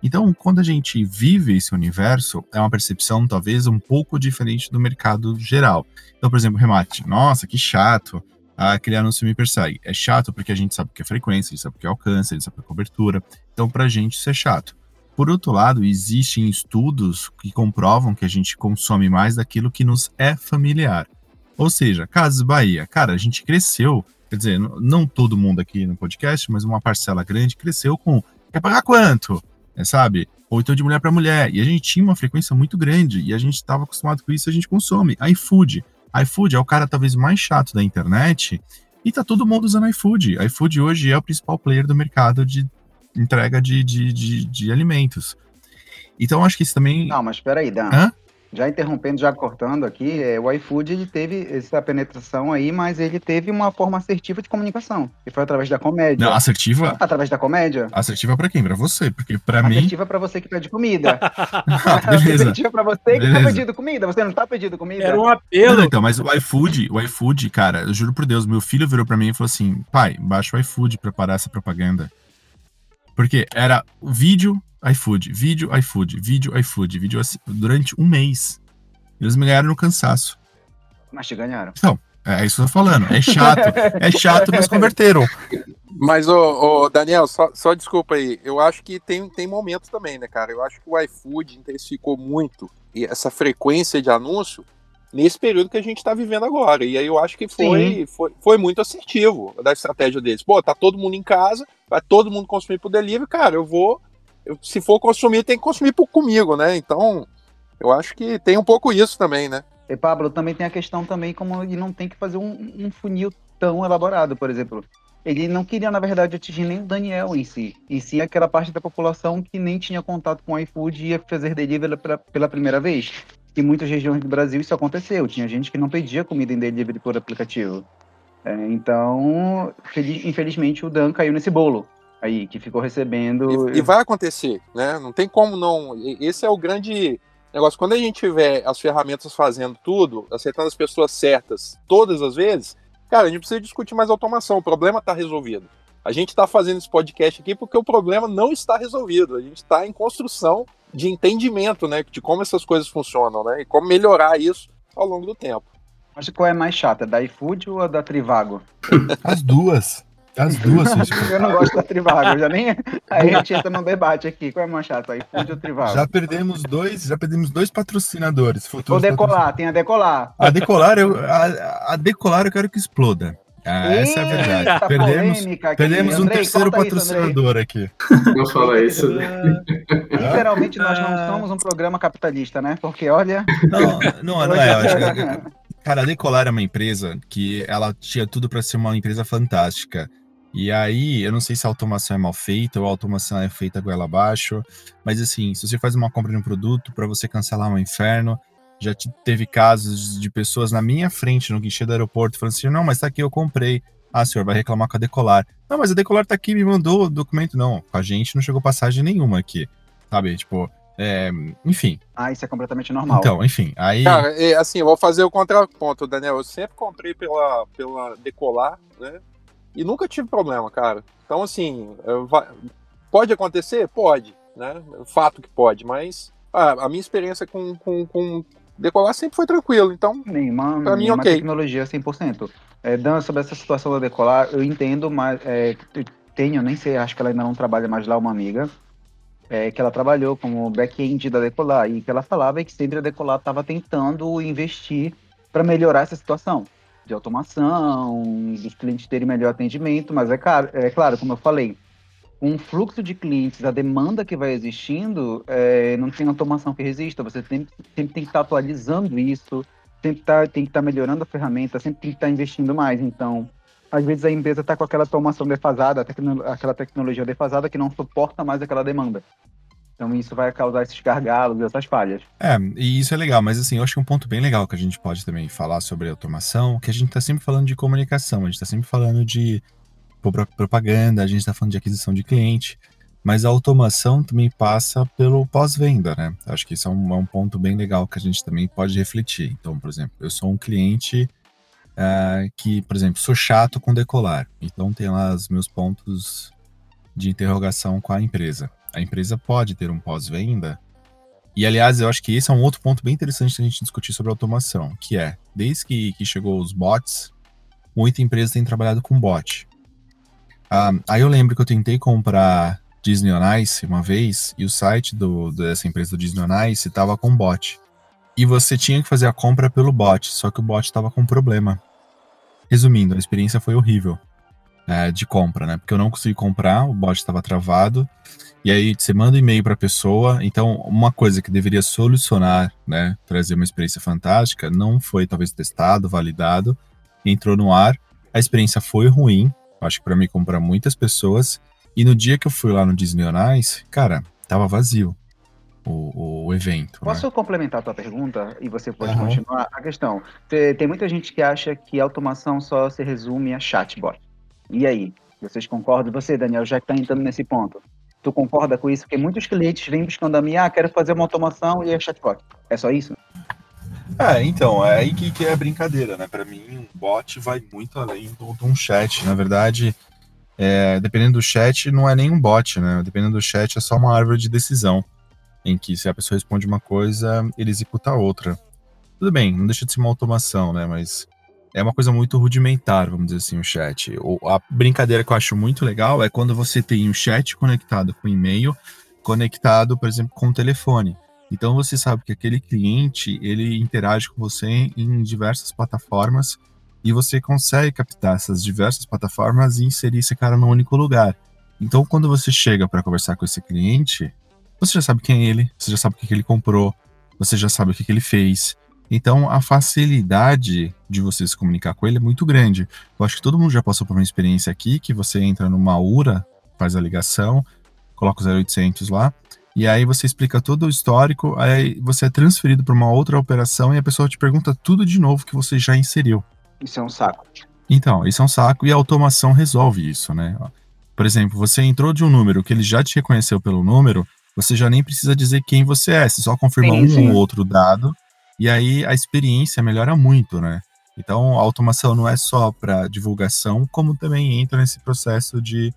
Então, quando a gente vive esse universo, é uma percepção talvez um pouco diferente do mercado geral. Então, por exemplo, remate, nossa, que chato aquele anúncio me persegue. É chato porque a gente sabe que é frequência, a gente sabe que é alcance, a gente sabe que é cobertura. Então, pra gente, isso é chato. Por outro lado, existem estudos que comprovam que a gente consome mais daquilo que nos é familiar. Ou seja, Casas Bahia, cara, a gente cresceu, quer dizer, não todo mundo aqui no podcast, mas uma parcela grande cresceu com quer pagar quanto? É, sabe? Ou então de mulher para mulher. E a gente tinha uma frequência muito grande e a gente estava acostumado com isso, a gente consome. iFood iFood é o cara talvez mais chato da internet e tá todo mundo usando iFood. iFood hoje é o principal player do mercado de entrega de, de, de, de alimentos. Então acho que isso também. Não, mas peraí, Dan. Hã? Já interrompendo, já cortando aqui, é, o iFood ele teve essa penetração aí, mas ele teve uma forma assertiva de comunicação, que foi através da comédia. Não, assertiva? Através da comédia. Assertiva para quem? Para você, porque para mim... Assertiva para você que pede comida. ah, beleza. Assertiva para você beleza. que tá pedindo comida, você não tá pedindo comida. Era um apelo. Não, então, mas o iFood, o iFood, cara, eu juro por Deus, meu filho virou para mim e falou assim, pai, baixa o iFood para parar essa propaganda. Porque era vídeo, iFood, vídeo, iFood, vídeo, iFood, vídeo durante um mês. Eles me ganharam no cansaço. Mas te ganharam. Então, é isso que eu tô falando. É chato. é chato, mas converteram. Mas, ô, ô Daniel, só, só, desculpa aí. Eu acho que tem, tem momentos também, né, cara? Eu acho que o iFood intensificou muito essa frequência de anúncio nesse período que a gente está vivendo agora. E aí eu acho que foi, foi, foi, muito assertivo da estratégia deles. Pô, tá todo mundo em casa, vai todo mundo consumir por delivery, cara, eu vou. Se for consumir, tem que consumir por, comigo, né? Então, eu acho que tem um pouco isso também, né? E Pablo, também tem a questão também como ele não tem que fazer um, um funil tão elaborado, por exemplo. Ele não queria, na verdade, atingir nem o Daniel em si, e sim aquela parte da população que nem tinha contato com o iFood e ia fazer delivery pela, pela primeira vez. Em muitas regiões do Brasil isso aconteceu. Tinha gente que não pedia comida em delivery por aplicativo. É, então, infelizmente, o Dan caiu nesse bolo aí, que ficou recebendo. E, e vai acontecer, né? Não tem como não. Esse é o grande negócio, quando a gente tiver as ferramentas fazendo tudo, acertando as pessoas certas todas as vezes, cara, a gente precisa discutir mais automação. O problema está resolvido. A gente está fazendo esse podcast aqui porque o problema não está resolvido. A gente está em construção de entendimento, né, de como essas coisas funcionam, né, e como melhorar isso ao longo do tempo. Mas qual é mais chata, da iFood ou a da Trivago? As duas. As duas, Eu não gosto da Trivago, já nem. Aí a gente entra no debate aqui. Qual é mais chato, iFood ou Trivago? Já perdemos dois, já perdemos dois patrocinadores. Ou Decolar, tem a Decolar. A Decolar, eu, a, a Decolar eu quero que exploda. Ah, essa é a verdade. Perdemos, perdemos um terceiro patrocinador isso, aqui. Não fala isso. literalmente nós não somos um programa capitalista, né? Porque olha. Não, não, não é. Eu acho que, cara, a Decolar é uma empresa que ela tinha tudo para ser uma empresa fantástica. E aí, eu não sei se a automação é mal feita ou a automação é feita goela abaixo, mas assim, se você faz uma compra de um produto, para você cancelar é um inferno. Já teve casos de pessoas na minha frente no guichê do aeroporto falando assim: não, mas tá aqui, eu comprei. Ah, senhor, vai reclamar com a Decolar. Não, mas a Decolar tá aqui, me mandou o documento. Não, com a gente não chegou passagem nenhuma aqui. Sabe? Tipo, é, enfim. Ah, isso é completamente normal. Então, enfim, aí. Cara, é, assim, eu vou fazer o contraponto, Daniel. Eu sempre comprei pela, pela Decolar, né? E nunca tive problema, cara. Então, assim, pode acontecer? Pode, né? Fato que pode, mas a minha experiência com, com, com Decolar sempre foi tranquilo, então. Nenhuma, pra mim, ok. tecnologia 100%. É, dando sobre essa situação da Decolar, eu entendo, mas é, tenho, nem sei, acho que ela ainda não trabalha mais lá, uma amiga, é, que ela trabalhou como back-end da Decolar, e que ela falava que sempre a Decolar estava tentando investir para melhorar essa situação de automação, dos clientes terem melhor atendimento, mas é claro, é claro como eu falei, um fluxo de clientes, a demanda que vai existindo, é, não tem automação que resista. Você sempre, sempre tem que estar atualizando isso, sempre tá, tem que estar melhorando a ferramenta, sempre tem que estar investindo mais. Então, às vezes a empresa está com aquela automação defasada, tecno, aquela tecnologia defasada que não suporta mais aquela demanda. Então isso vai causar esses gargalos, essas falhas. É, e isso é legal, mas assim, eu acho que um ponto bem legal que a gente pode também falar sobre automação, que a gente está sempre falando de comunicação, a gente está sempre falando de propaganda, a gente está falando de aquisição de cliente, mas a automação também passa pelo pós-venda, né? Acho que isso é um, é um, ponto bem legal que a gente também pode refletir. Então, por exemplo, eu sou um cliente uh, que, por exemplo, sou chato com decolar, então tem lá os meus pontos de interrogação com a empresa. A empresa pode ter um pós-venda, e aliás, eu acho que esse é um outro ponto bem interessante a gente discutir sobre automação, que é, desde que, que chegou os bots, muita empresa tem trabalhado com bot. Ah, aí eu lembro que eu tentei comprar Disney on Ice uma vez e o site do, dessa empresa do Disney on Ice estava com bot. E você tinha que fazer a compra pelo bot, só que o bot estava com problema. Resumindo, a experiência foi horrível é, de compra, né? Porque eu não consegui comprar, o bot estava travado. E aí você manda e-mail para a pessoa. Então, uma coisa que deveria solucionar, né, trazer uma experiência fantástica, não foi talvez testado, validado, entrou no ar. A experiência foi ruim, acho que para mim, como para muitas pessoas. E no dia que eu fui lá no Disney On Ice, cara, tava vazio o, o evento. Né? Posso né? complementar a tua pergunta e você pode uhum. continuar a questão? Tem, tem muita gente que acha que automação só se resume a chatbot. E aí? Vocês concordam? Você, Daniel, já que está entrando nesse ponto. Tu concorda com isso? Porque muitos clientes vêm buscando a mim, ah, quero fazer uma automação e é chatbot. É só isso? É, então, é aí que, que é brincadeira, né? Para mim, um bot vai muito além de um chat. Na verdade, é, dependendo do chat, não é nem um bot, né? Dependendo do chat, é só uma árvore de decisão, em que se a pessoa responde uma coisa, ele executa outra. Tudo bem, não deixa de ser uma automação, né? Mas é uma coisa muito rudimentar, vamos dizer assim, o chat. A brincadeira que eu acho muito legal é quando você tem o chat conectado com o e-mail, conectado, por exemplo, com o telefone. Então você sabe que aquele cliente ele interage com você em diversas plataformas e você consegue captar essas diversas plataformas e inserir esse cara num único lugar. Então quando você chega para conversar com esse cliente, você já sabe quem é ele, você já sabe o que, ele comprou, você já sabe o que ele fez. Então a facilidade de você se comunicar com ele é muito grande. Eu acho que todo mundo já passou por uma experiência aqui que você entra numa URA, faz a ligação, coloca o 0800 lá e aí você explica todo o histórico, aí você é transferido para uma outra operação e a pessoa te pergunta tudo de novo que você já inseriu. Isso é um saco. Então, isso é um saco e a automação resolve isso, né? Por exemplo, você entrou de um número que ele já te reconheceu pelo número, você já nem precisa dizer quem você é, você só confirma sim, um sim. ou outro dado e aí a experiência melhora muito, né? Então, a automação não é só para divulgação, como também entra nesse processo de,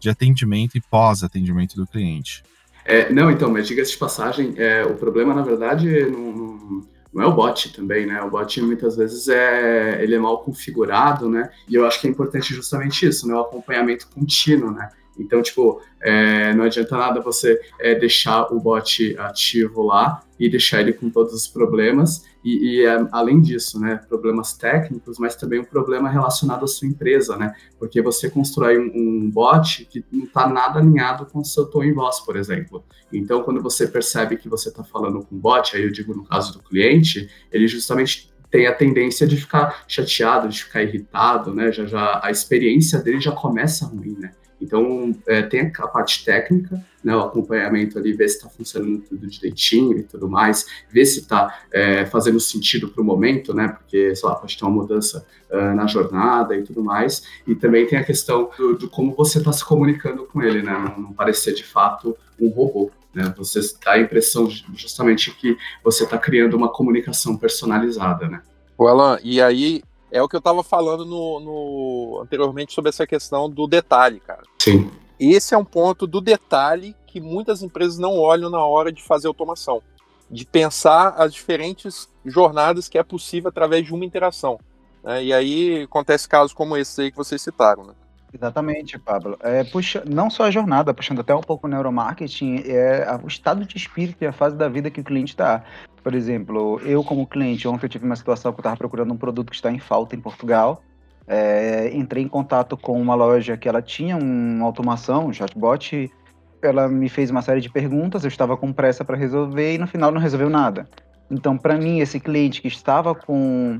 de atendimento e pós-atendimento do cliente. É, não, então, mas diga-se de passagem, é, o problema, na verdade, não, não, não, é o bot também, né? O bot, muitas vezes, é, ele é mal configurado, né? E eu acho que é importante justamente isso, né? O acompanhamento contínuo, né? Então, tipo, é, não adianta nada você é, deixar o bot ativo lá e deixar ele com todos os problemas. E, e é, além disso, né, problemas técnicos, mas também um problema relacionado à sua empresa, né? Porque você constrói um, um bot que não está nada alinhado com o seu tom em voz, por exemplo. Então, quando você percebe que você está falando com um bot, aí eu digo no caso do cliente, ele justamente tem a tendência de ficar chateado, de ficar irritado, né? Já, já a experiência dele já começa ruim, né? Então, é, tem a parte técnica, né, o acompanhamento ali, ver se está funcionando tudo direitinho e tudo mais, ver se está é, fazendo sentido para o momento, né, porque, sei lá, pode ter uma mudança uh, na jornada e tudo mais, e também tem a questão do, do como você está se comunicando com ele, né, não, parecer de fato um robô. Né, você dá a impressão justamente que você está criando uma comunicação personalizada, né. O e aí é o que eu estava falando no, no, anteriormente sobre essa questão do detalhe, cara. Sim. Esse é um ponto do detalhe que muitas empresas não olham na hora de fazer automação, de pensar as diferentes jornadas que é possível através de uma interação. Né? E aí acontece casos como esse aí que vocês citaram, né? Exatamente, Pablo. É, puxa, não só a jornada, puxando até um pouco o neuromarketing, é o estado de espírito e a fase da vida que o cliente está. Por exemplo, eu como cliente, ontem eu tive uma situação que eu estava procurando um produto que está em falta em Portugal. É, entrei em contato com uma loja que ela tinha uma automação, um chatbot. Ela me fez uma série de perguntas, eu estava com pressa para resolver e no final não resolveu nada. Então, para mim, esse cliente que estava com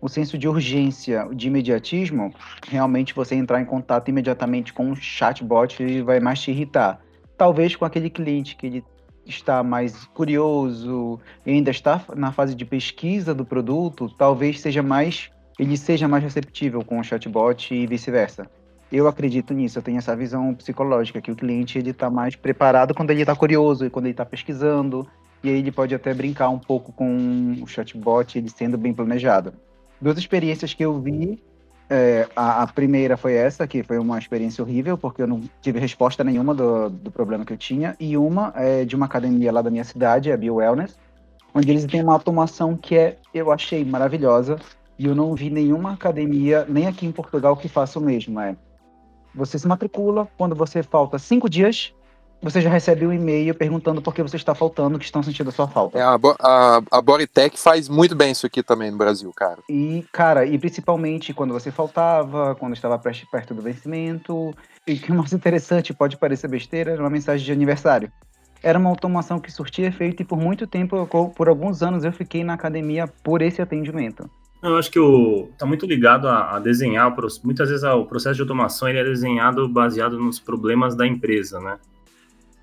o senso de urgência, de imediatismo, realmente você entrar em contato imediatamente com um chatbot vai mais te irritar. Talvez com aquele cliente que ele está mais curioso e ainda está na fase de pesquisa do produto, talvez seja mais ele seja mais receptível com o chatbot e vice-versa. Eu acredito nisso, eu tenho essa visão psicológica que o cliente ele está mais preparado quando ele está curioso e quando ele está pesquisando e aí ele pode até brincar um pouco com o chatbot ele sendo bem planejado. Duas experiências que eu vi é, a, a, primeira foi essa, que foi uma experiência horrível, porque eu não tive resposta nenhuma do, do problema que eu tinha. E uma é de uma academia lá da minha cidade, a Bio Wellness, onde eles têm uma automação que é, eu achei maravilhosa. E eu não vi nenhuma academia, nem aqui em Portugal, que faça o mesmo. É, você se matricula, quando você falta cinco dias, você já recebe um e-mail perguntando por que você está faltando, que estão sentindo a sua falta. É, a, a, a Boritec faz muito bem isso aqui também no Brasil, cara. E, cara, e principalmente quando você faltava, quando estava perto do vencimento. E que mais interessante, pode parecer besteira, era uma mensagem de aniversário. Era uma automação que surtia efeito e por muito tempo, por alguns anos, eu fiquei na academia por esse atendimento. Eu acho que o tá muito ligado a, a desenhar, muitas vezes o processo de automação ele é desenhado baseado nos problemas da empresa, né?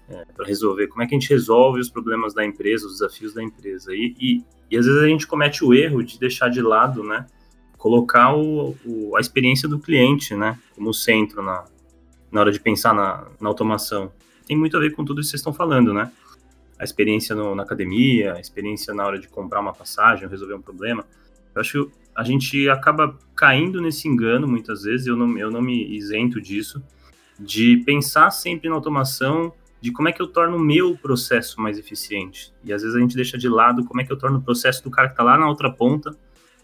É, para resolver, como é que a gente resolve os problemas da empresa, os desafios da empresa. E, e, e, às vezes a gente comete o erro de deixar de lado, né, colocar o, o, a experiência do cliente, né, como centro na, na hora de pensar na, na automação. Tem muito a ver com tudo isso que vocês estão falando, né? A experiência no, na academia, a experiência na hora de comprar uma passagem, resolver um problema. Eu acho que a gente acaba caindo nesse engano muitas vezes, eu não, eu não me isento disso, de pensar sempre na automação de como é que eu torno o meu processo mais eficiente. E às vezes a gente deixa de lado como é que eu torno o processo do cara que está lá na outra ponta,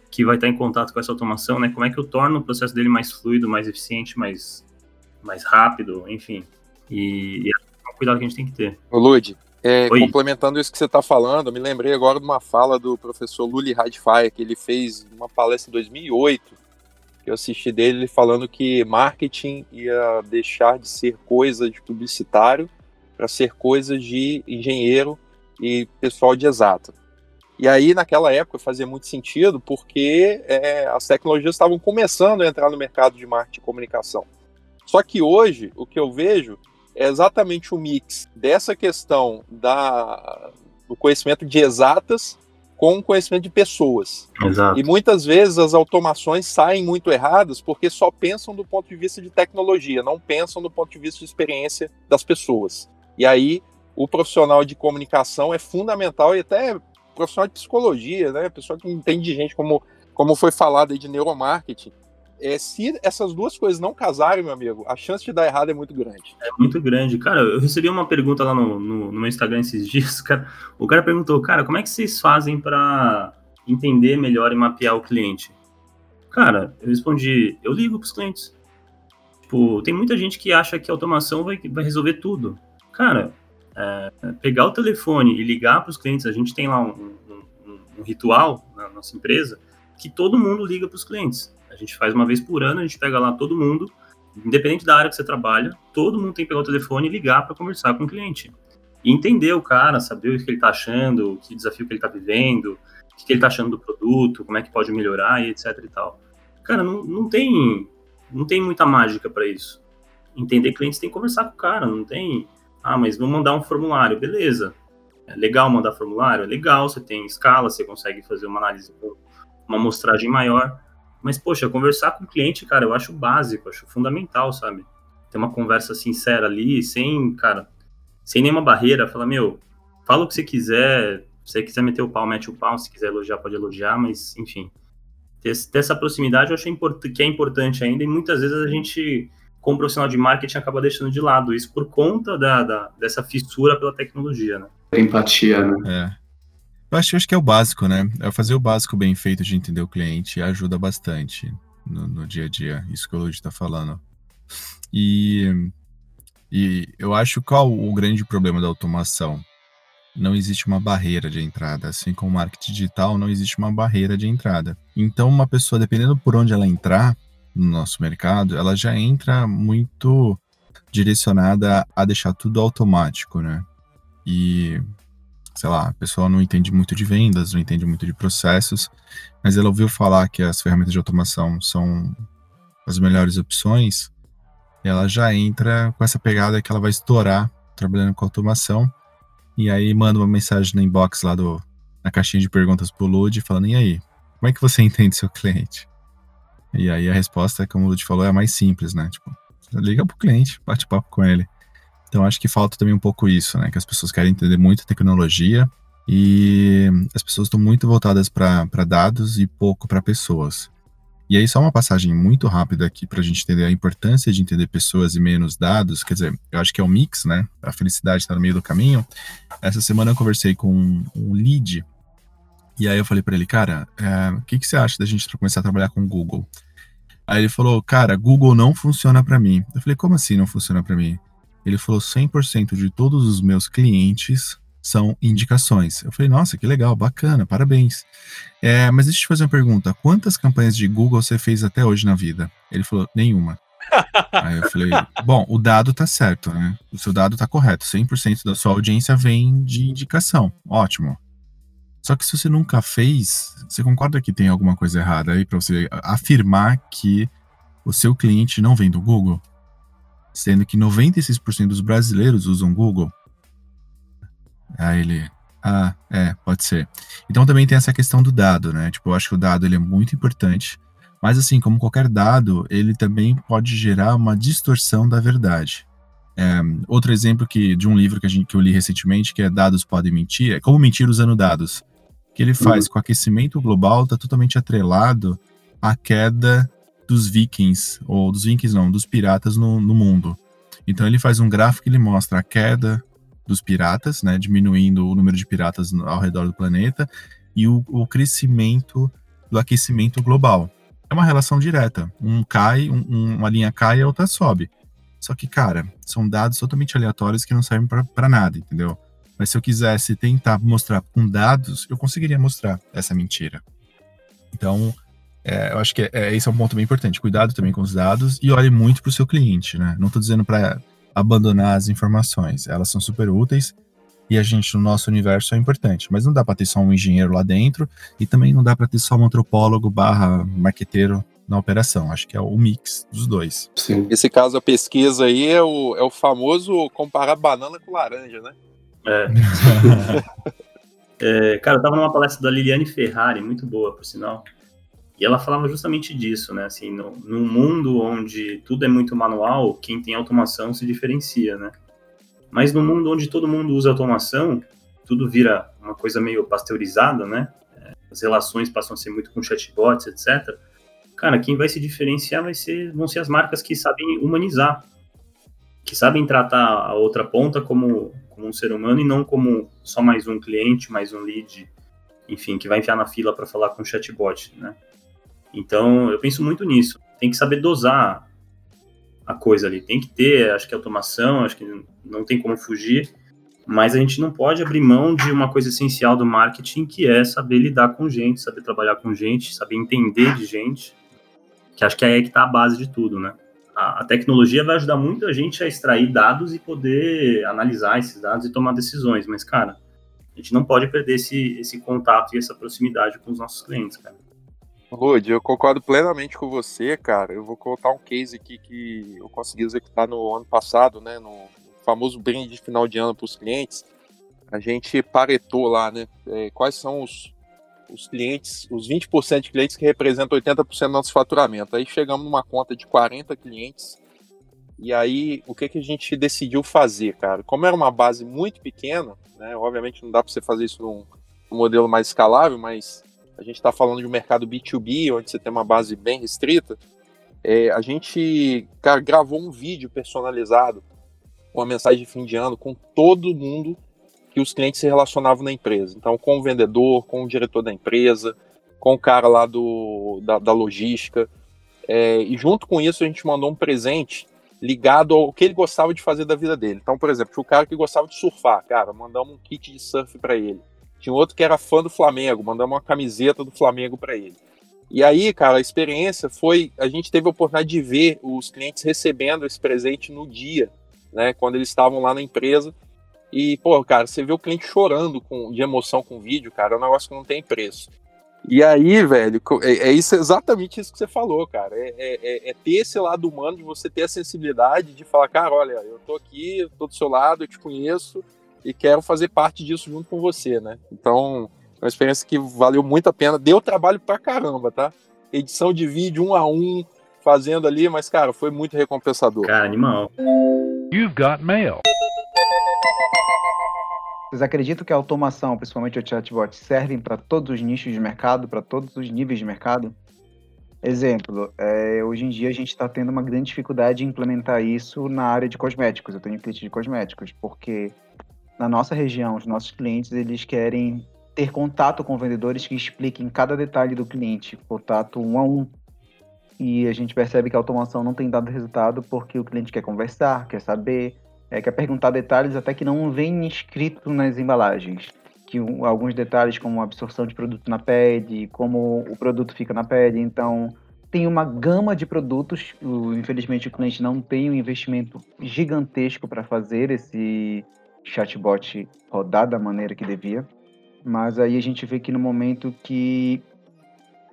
que vai estar em contato com essa automação, né? Como é que eu torno o processo dele mais fluido, mais eficiente, mais, mais rápido, enfim. E, e é um cuidado que a gente tem que ter. Ô, Lud, é, complementando isso que você está falando, me lembrei agora de uma fala do professor Luli Radfire, que ele fez uma palestra em 2008, que eu assisti dele falando que marketing ia deixar de ser coisa de publicitário para ser coisas de engenheiro e pessoal de exata. E aí, naquela época, fazia muito sentido porque é, as tecnologias estavam começando a entrar no mercado de marketing e comunicação. Só que hoje, o que eu vejo é exatamente o mix dessa questão da, do conhecimento de exatas com o conhecimento de pessoas. Exato. E muitas vezes as automações saem muito erradas porque só pensam do ponto de vista de tecnologia, não pensam do ponto de vista de experiência das pessoas. E aí o profissional de comunicação é fundamental e até profissional de psicologia, né? Pessoa que entende de gente, como, como foi falado aí de neuromarketing. É, se essas duas coisas não casarem, meu amigo, a chance de dar errado é muito grande. É muito grande. Cara, eu recebi uma pergunta lá no, no, no meu Instagram esses dias. Cara, o cara perguntou, cara, como é que vocês fazem para entender melhor e mapear o cliente? Cara, eu respondi, eu ligo para os clientes. Tipo, tem muita gente que acha que a automação vai, vai resolver tudo. Cara, é, pegar o telefone e ligar para os clientes, a gente tem lá um, um, um, ritual na nossa empresa que todo mundo liga para os clientes. A gente faz uma vez por ano, a gente pega lá todo mundo, independente da área que você trabalha, todo mundo tem que pegar o telefone e ligar para conversar com o cliente. E entender o cara, saber o que ele está achando, que desafio que ele está vivendo, o que ele está achando do produto, como é que pode melhorar e etc e tal. Cara, não, não tem não tem muita mágica para isso. Entender clientes tem que conversar com o cara, não tem. Ah, mas vou mandar um formulário, beleza. É legal mandar formulário? É legal, você tem escala, você consegue fazer uma análise com uma amostragem maior. Mas, poxa, conversar com o cliente, cara, eu acho básico, acho fundamental, sabe? Ter uma conversa sincera ali, sem, cara, sem nenhuma barreira, falar, meu, fala o que você quiser, se você quiser meter o pau, mete o pau, se quiser elogiar, pode elogiar, mas, enfim, ter, ter essa proximidade eu acho que é importante ainda, e muitas vezes a gente, como profissional de marketing, acaba deixando de lado isso por conta da, da dessa fissura pela tecnologia, né? Empatia, né? É. Eu acho, eu acho que é o básico, né? É fazer o básico bem feito de entender o cliente ajuda bastante no, no dia a dia, isso que o Lud está falando. E, e eu acho qual o grande problema da automação? não existe uma barreira de entrada. Assim como o marketing digital, não existe uma barreira de entrada. Então, uma pessoa, dependendo por onde ela entrar no nosso mercado, ela já entra muito direcionada a deixar tudo automático, né? E, sei lá, a pessoa não entende muito de vendas, não entende muito de processos, mas ela ouviu falar que as ferramentas de automação são as melhores opções, ela já entra com essa pegada que ela vai estourar trabalhando com automação e aí manda uma mensagem no inbox lá do, na caixinha de perguntas pro Lud, falando, e aí, como é que você entende seu cliente? E aí a resposta, como o Lud falou, é a mais simples, né? Tipo, liga pro cliente, bate papo com ele. Então acho que falta também um pouco isso, né? Que as pessoas querem entender muito tecnologia e as pessoas estão muito voltadas para dados e pouco para pessoas. E aí, só uma passagem muito rápida aqui para a gente entender a importância de entender pessoas e menos dados. Quer dizer, eu acho que é um mix, né? A felicidade está no meio do caminho. Essa semana eu conversei com um lead e aí eu falei para ele, cara, é, o que, que você acha da gente começar a trabalhar com o Google? Aí ele falou, cara, Google não funciona para mim. Eu falei, como assim não funciona para mim? Ele falou, 100% de todos os meus clientes são indicações. Eu falei, nossa, que legal, bacana, parabéns. É, mas deixa eu te fazer uma pergunta: quantas campanhas de Google você fez até hoje na vida? Ele falou, nenhuma. Aí eu falei, bom, o dado tá certo, né? O seu dado tá correto. 100% da sua audiência vem de indicação. Ótimo. Só que se você nunca fez, você concorda que tem alguma coisa errada aí para você afirmar que o seu cliente não vem do Google? Sendo que 96% dos brasileiros usam Google. Aí ele, ah, é, pode ser. Então também tem essa questão do dado, né? Tipo, eu acho que o dado ele é muito importante, mas assim, como qualquer dado, ele também pode gerar uma distorção da verdade. É, outro exemplo que de um livro que, a gente, que eu li recentemente, que é Dados Podem Mentir, é Como Mentir Usando Dados. Que ele faz uhum. com o aquecimento global, está totalmente atrelado à queda dos vikings, ou dos vikings não, dos piratas no, no mundo. Então ele faz um gráfico que ele mostra a queda dos piratas, né, diminuindo o número de piratas ao redor do planeta, e o, o crescimento do aquecimento global. É uma relação direta. Um cai, um, uma linha cai e a outra sobe. Só que, cara, são dados totalmente aleatórios que não servem para nada, entendeu? Mas se eu quisesse tentar mostrar com dados, eu conseguiria mostrar essa mentira. Então, é, eu acho que é, é, esse é um ponto bem importante. Cuidado também com os dados e olhe muito para o seu cliente, né? Não estou dizendo para abandonar as informações. Elas são super úteis e a gente, no nosso universo, é importante. Mas não dá para ter só um engenheiro lá dentro e também não dá para ter só um antropólogo barra marqueteiro na operação. Acho que é o mix dos dois. Sim. Esse caso, a pesquisa aí é o, é o famoso comparar banana com laranja, né? É. é cara, eu tava numa palestra da Liliane Ferrari, muito boa, por sinal. E ela falava justamente disso, né? Assim, no, num mundo onde tudo é muito manual, quem tem automação se diferencia, né? Mas no mundo onde todo mundo usa automação, tudo vira uma coisa meio pasteurizada, né? É, as relações passam a ser muito com chatbots, etc. Cara, quem vai se diferenciar vai ser, vão ser as marcas que sabem humanizar, que sabem tratar a outra ponta como, como um ser humano e não como só mais um cliente, mais um lead, enfim, que vai enfiar na fila para falar com o chatbot, né? Então, eu penso muito nisso. Tem que saber dosar a coisa ali. Tem que ter, acho que automação, acho que não tem como fugir, mas a gente não pode abrir mão de uma coisa essencial do marketing, que é saber lidar com gente, saber trabalhar com gente, saber entender de gente, que acho que é aí que está a base de tudo, né? A, tecnologia vai ajudar muito a gente a extrair dados e poder analisar esses dados e tomar decisões, mas, cara, a gente não pode perder esse, esse contato e essa proximidade com os nossos clientes, cara. Rude, eu concordo plenamente com você, cara. Eu vou contar um case aqui que eu consegui executar no ano passado, né? No famoso brinde de final de ano para os clientes. A gente paretou lá, né? É, quais são os, os clientes, os 20% de clientes que representam 80% do nosso faturamento. Aí chegamos numa conta de 40 clientes. E aí, o que, que a gente decidiu fazer, cara? Como era uma base muito pequena, né? Obviamente não dá para você fazer isso num, num modelo mais escalável, mas a gente está falando de um mercado B2B, onde você tem uma base bem restrita, é, a gente cara, gravou um vídeo personalizado com a mensagem de fim de ano com todo mundo os clientes se relacionavam na empresa. Então, com o vendedor, com o diretor da empresa, com o cara lá do, da, da logística. É, e junto com isso, a gente mandou um presente ligado ao que ele gostava de fazer da vida dele. Então, por exemplo, tinha o cara que gostava de surfar, cara, mandamos um kit de surf para ele. Tinha outro que era fã do Flamengo, mandamos uma camiseta do Flamengo para ele. E aí, cara, a experiência foi. A gente teve a oportunidade de ver os clientes recebendo esse presente no dia, né? Quando eles estavam lá na empresa. E, pô, cara, você vê o cliente chorando com, de emoção com o vídeo, cara, é um negócio que não tem preço. E aí, velho, é, é isso exatamente isso que você falou, cara. É, é, é, é, ter esse lado humano de você ter a sensibilidade de falar, cara, olha, eu tô aqui, eu tô do seu lado, eu te conheço, e quero fazer parte disso junto com você, né? Então, é uma experiência que valeu muito a pena. Deu trabalho pra caramba, tá? Edição de vídeo um a um, fazendo ali, mas, cara, foi muito recompensador. Cara, animal. You've got mail. Vocês acreditam que a automação, principalmente o chatbot, servem para todos os nichos de mercado, para todos os níveis de mercado? Exemplo, é, hoje em dia a gente está tendo uma grande dificuldade em implementar isso na área de cosméticos. Eu tenho cliente de cosméticos, porque na nossa região, os nossos clientes, eles querem ter contato com vendedores que expliquem cada detalhe do cliente, contato um a um. E a gente percebe que a automação não tem dado resultado porque o cliente quer conversar, quer saber, é, quer perguntar detalhes até que não vem escrito nas embalagens. Que um, alguns detalhes como absorção de produto na pele, como o produto fica na pele. Então, tem uma gama de produtos. O, infelizmente, o cliente não tem um investimento gigantesco para fazer esse, chatbot rodar da maneira que devia. Mas aí a gente vê que no momento que,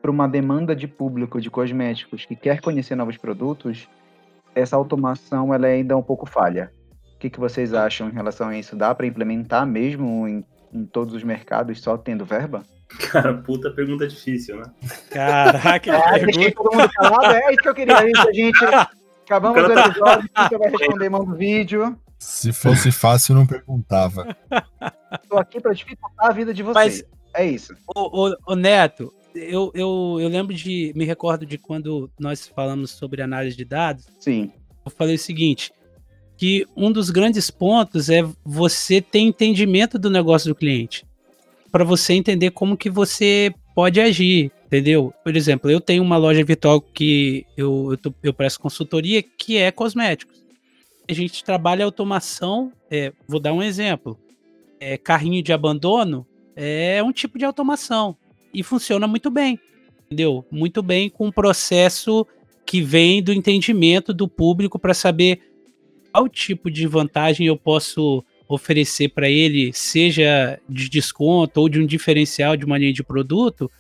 para uma demanda de público de cosméticos que quer conhecer novos produtos, essa automação ela é ainda um pouco falha. O que, que vocês acham em relação a isso? Dá para implementar mesmo em, em todos os mercados só tendo verba? Cara, puta pergunta difícil, né? Caraca, é, pergunta... todo mundo calado, é isso que eu queria. A gente acabamos o tá episódio, você vai responder, manda um vídeo. Se fosse fácil, não perguntava. Estou aqui para dificultar a vida de vocês. Mas, é isso. O, o, o, Neto, eu, eu, eu lembro de. Me recordo de quando nós falamos sobre análise de dados. Sim. Eu falei o seguinte: que um dos grandes pontos é você ter entendimento do negócio do cliente. Para você entender como que você pode agir, entendeu? Por exemplo, eu tenho uma loja virtual que eu, eu, eu presto consultoria que é cosméticos a gente trabalha automação. É, vou dar um exemplo. É, carrinho de abandono é um tipo de automação e funciona muito bem, entendeu? Muito bem com um processo que vem do entendimento do público para saber qual tipo de vantagem eu posso oferecer para ele, seja de desconto ou de um diferencial de uma linha de produto,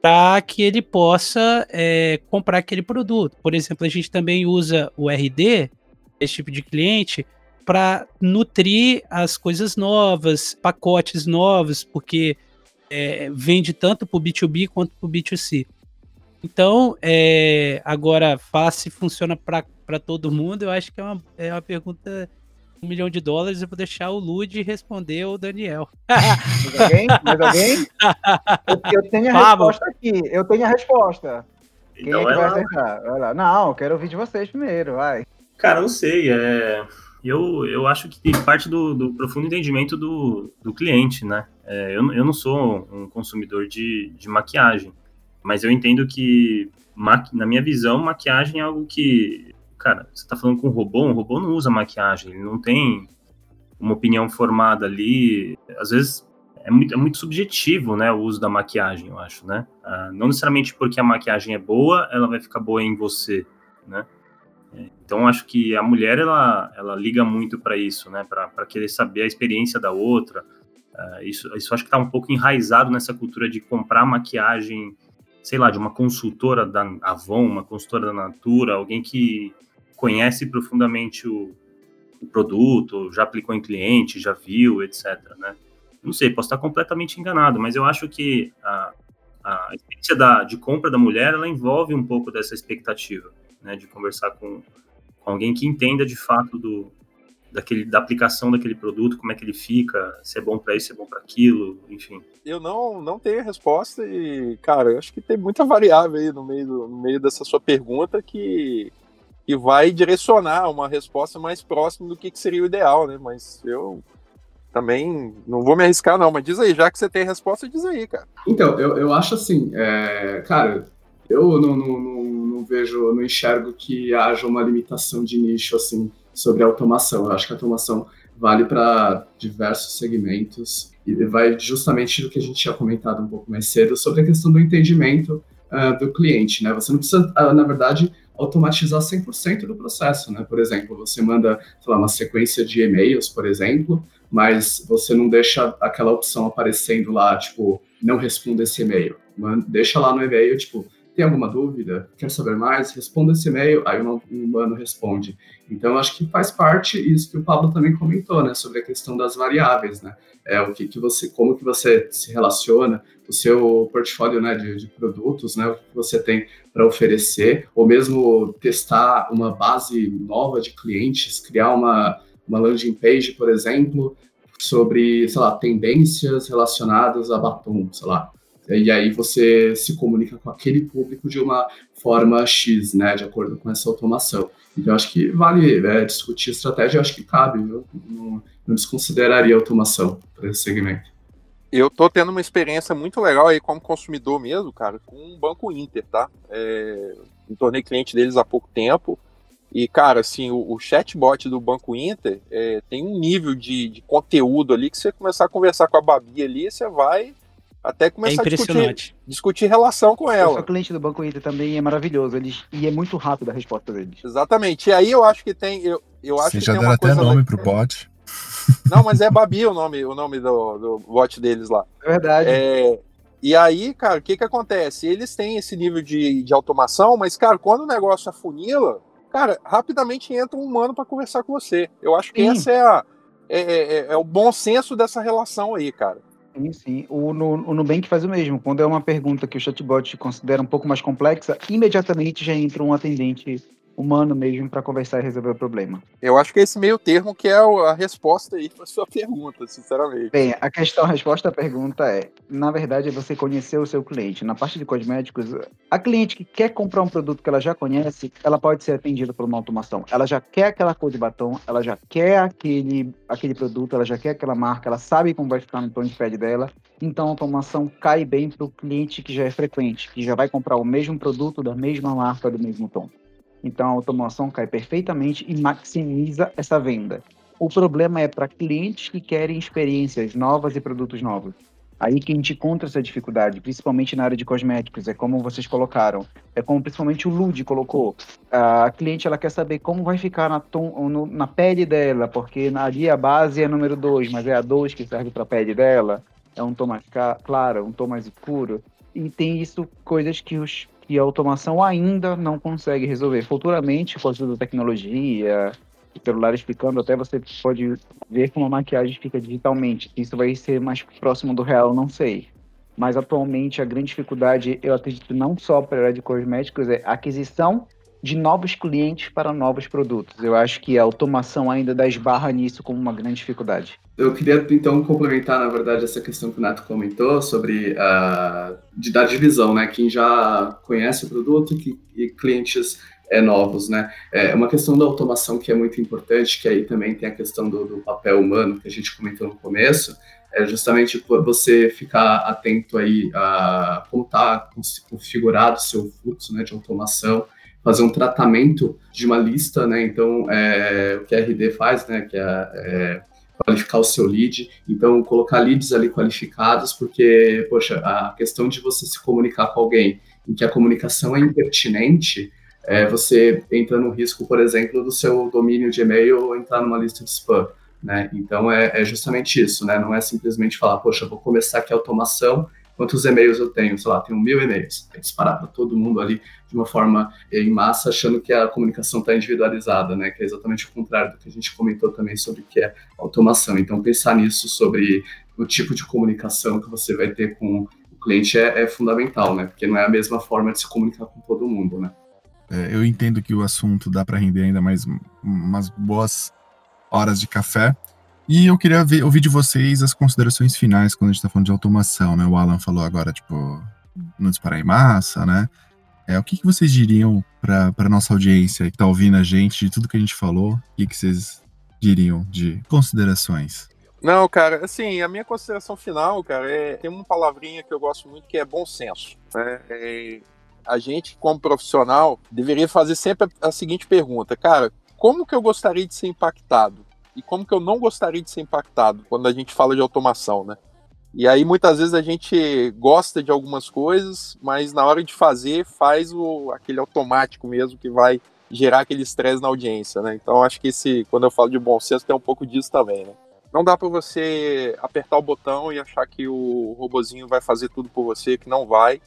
para que ele possa é, comprar aquele produto. Por exemplo, a gente também usa o RD esse tipo de cliente para nutrir as coisas novas, pacotes novos, porque é, vende tanto para o B2B quanto para o B2C. Então, é, agora, se funciona para todo mundo, eu acho que é uma, é uma pergunta um milhão de dólares, eu vou deixar o Lud responder o Daniel. Mais alguém? Mais alguém? Eu, eu tenho a Pablo. resposta aqui, eu tenho a resposta. Quem então é que vai acertar? Vai lá. Não, eu quero ouvir de vocês primeiro, vai. Cara, não sei. É... Eu, eu acho que parte do, do profundo entendimento do, do cliente, né? É, eu, eu não sou um consumidor de, de maquiagem, mas eu entendo que, na minha visão, maquiagem é algo que cara, você tá falando com um robô, um robô não usa maquiagem, ele não tem uma opinião formada ali. Às vezes é muito, é muito subjetivo, né, o uso da maquiagem, eu acho, né? Ah, não necessariamente porque a maquiagem é boa, ela vai ficar boa em você, né? Então acho que a mulher ela, ela liga muito para isso, né? Para querer saber a experiência da outra. Uh, isso, isso acho que está um pouco enraizado nessa cultura de comprar maquiagem, sei lá, de uma consultora da Avon, uma consultora da Natura, alguém que conhece profundamente o, o produto, já aplicou em cliente, já viu, etc. Né? Não sei, posso estar completamente enganado, mas eu acho que a, a experiência da, de compra da mulher ela envolve um pouco dessa expectativa, né, de conversar com, com alguém que entenda de fato do, daquele, da aplicação daquele produto, como é que ele fica, se é bom para isso, se é bom para aquilo, enfim. Eu não, não tenho resposta e, cara, eu acho que tem muita variável aí no meio, do, no meio dessa sua pergunta que, que vai direcionar uma resposta mais próxima do que, que seria o ideal, né? Mas eu também não vou me arriscar, não, mas diz aí, já que você tem resposta, diz aí, cara. Então, eu, eu acho assim, é, cara, eu não, não, não, não, vejo, não enxergo que haja uma limitação de nicho, assim, sobre automação. Eu acho que a automação vale para diversos segmentos e vai justamente do que a gente tinha comentado um pouco mais cedo sobre a questão do entendimento uh, do cliente, né? Você não precisa, uh, na verdade, automatizar 100% do processo, né? Por exemplo, você manda, sei lá, uma sequência de e-mails, por exemplo, mas você não deixa aquela opção aparecendo lá, tipo, não responda esse e-mail. Deixa lá no e-mail, tipo, tem alguma dúvida? Quer saber mais? Responda esse e-mail, aí o humano responde. Então, acho que faz parte isso que o Pablo também comentou, né, sobre a questão das variáveis, né? É o que, que você, como que você se relaciona, o seu portfólio, né, de, de produtos, né, o que você tem para oferecer, ou mesmo testar uma base nova de clientes, criar uma uma landing page, por exemplo, sobre, sei lá, tendências relacionadas a batom, sei lá. E aí você se comunica com aquele público de uma forma X, né, de acordo com essa automação. Então, acho que vale é, discutir estratégia, acho que cabe, viu? Não, não desconsideraria automação para esse segmento. Eu tô tendo uma experiência muito legal aí como consumidor mesmo, cara, com o Banco Inter, tá? É, me tornei cliente deles há pouco tempo. E, cara, assim, o, o chatbot do Banco Inter é, tem um nível de, de, conteúdo ali que você começar a conversar com a Babi ali, você vai até começar é a discutir, discutir relação com ela. Eu sou cliente do Banco Inter também é maravilhoso, eles, e é muito rápido a resposta deles. Exatamente. E aí eu acho que tem. Eu, eu acho Você que já tem deram uma até coisa nome pro bot. Não, mas é Babi o nome, o nome do, do bot deles lá. É verdade. É, e aí, cara, o que que acontece? Eles têm esse nível de, de automação, mas, cara, quando o negócio afunila, cara, rapidamente entra um humano para conversar com você. Eu acho que sim. essa é, a, é, é, é, é, o bom senso dessa relação aí, cara. Sim, sim. O, o Nubank faz o mesmo. Quando é uma pergunta que o chatbot considera um pouco mais complexa, imediatamente já entra um atendente humano mesmo para conversar e resolver o problema. Eu acho que é esse meio termo que é a resposta aí para sua pergunta, sinceramente. Bem, a questão, a resposta à pergunta é, na verdade, é você conhecer o seu cliente. Na parte de cosméticos, a cliente que quer comprar um produto que ela já conhece, ela pode ser atendida por uma automação. Ela já quer aquela cor de batom, ela já quer aquele, aquele produto, ela já quer aquela marca, ela sabe como vai ficar no tom de pele dela. Então, a automação cai bem para o cliente que já é frequente, que já vai comprar o mesmo produto da mesma marca, do mesmo tom. Então a automação cai perfeitamente e maximiza essa venda. O problema é para clientes que querem experiências novas e produtos novos. Aí que a gente encontra essa dificuldade, principalmente na área de cosméticos, é como vocês colocaram, é como principalmente o Lud colocou. A cliente ela quer saber como vai ficar na, tom, no, na pele dela, porque ali a base é número 2, mas é a 2 que serve para a pele dela, é um tom mais claro, um tom mais escuro. E tem isso, coisas que os que a automação ainda não consegue resolver. Futuramente, com a ajuda da tecnologia, celular explicando, até você pode ver como a maquiagem fica digitalmente. Isso vai ser mais próximo do real, não sei. Mas atualmente a grande dificuldade, eu acredito, não só para a área de cosméticos, é aquisição de novos clientes para novos produtos. Eu acho que a automação ainda dá esbarra nisso como uma grande dificuldade. Eu queria então complementar, na verdade, essa questão que o Nato comentou sobre uh, de dar divisão, né? Quem já conhece o produto que, e clientes é, novos, né? É uma questão da automação que é muito importante, que aí também tem a questão do, do papel humano que a gente comentou no começo, é justamente você ficar atento aí a como está configurado o seu fluxo né, de automação, fazer um tratamento de uma lista, né? Então, é, o que a RD faz, né? Que é, é qualificar o seu lead. Então, colocar leads ali qualificados, porque, poxa, a questão de você se comunicar com alguém em que a comunicação é impertinente, é, você entra no risco, por exemplo, do seu domínio de e-mail entrar numa lista de spam. Né? Então é, é, justamente isso, né? Não é simplesmente falar, poxa, vou começar aqui a automação, quantos e-mails eu tenho? Sei lá, tenho mil e-mails. É disparar para todo mundo ali de uma forma em massa, achando que a comunicação está individualizada, né? Que é exatamente o contrário do que a gente comentou também sobre o que é automação. Então pensar nisso sobre o tipo de comunicação que você vai ter com o cliente é, é fundamental, né? Porque não é a mesma forma de se comunicar com todo mundo, né? É, eu entendo que o assunto dá para render ainda mais umas boas horas de café. E eu queria ver, ouvir de vocês as considerações finais quando a gente está falando de automação, né? O Alan falou agora, tipo, não disparar em massa, né? É, o que, que vocês diriam para nossa audiência que está ouvindo a gente, de tudo que a gente falou? O que, que vocês diriam de considerações? Não, cara, assim, a minha consideração final, cara, é tem uma palavrinha que eu gosto muito que é bom senso. Né? É, a gente, como profissional, deveria fazer sempre a, a seguinte pergunta, cara, como que eu gostaria de ser impactado? E como que eu não gostaria de ser impactado quando a gente fala de automação, né? E aí muitas vezes a gente gosta de algumas coisas, mas na hora de fazer faz o aquele automático mesmo que vai gerar aquele estresse na audiência, né? Então acho que esse, quando eu falo de bom senso, tem um pouco disso também, né? Não dá para você apertar o botão e achar que o robozinho vai fazer tudo por você, que não vai.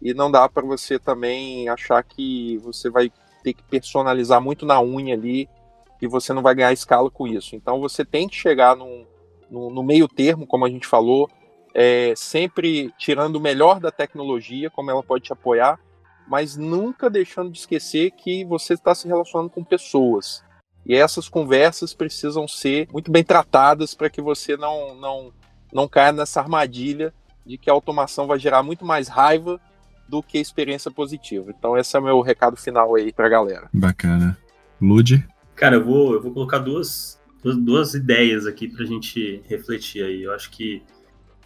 E não dá para você também achar que você vai ter que personalizar muito na unha ali e você não vai ganhar escala com isso. Então você tem que chegar num, no, no meio termo, como a gente falou, é, sempre tirando o melhor da tecnologia, como ela pode te apoiar, mas nunca deixando de esquecer que você está se relacionando com pessoas. E essas conversas precisam ser muito bem tratadas para que você não, não, não caia nessa armadilha de que a automação vai gerar muito mais raiva do que experiência positiva. Então esse é o meu recado final aí para a galera. Bacana. Lude? Cara, eu vou, eu vou colocar duas, duas, duas ideias aqui para a gente refletir aí. Eu acho que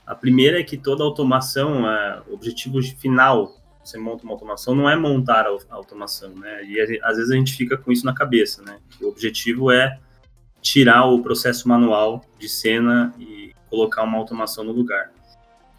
a primeira é que toda automação, é, o objetivo final, você monta uma automação, não é montar a automação, né? E às vezes a gente fica com isso na cabeça, né? O objetivo é tirar o processo manual de cena e colocar uma automação no lugar.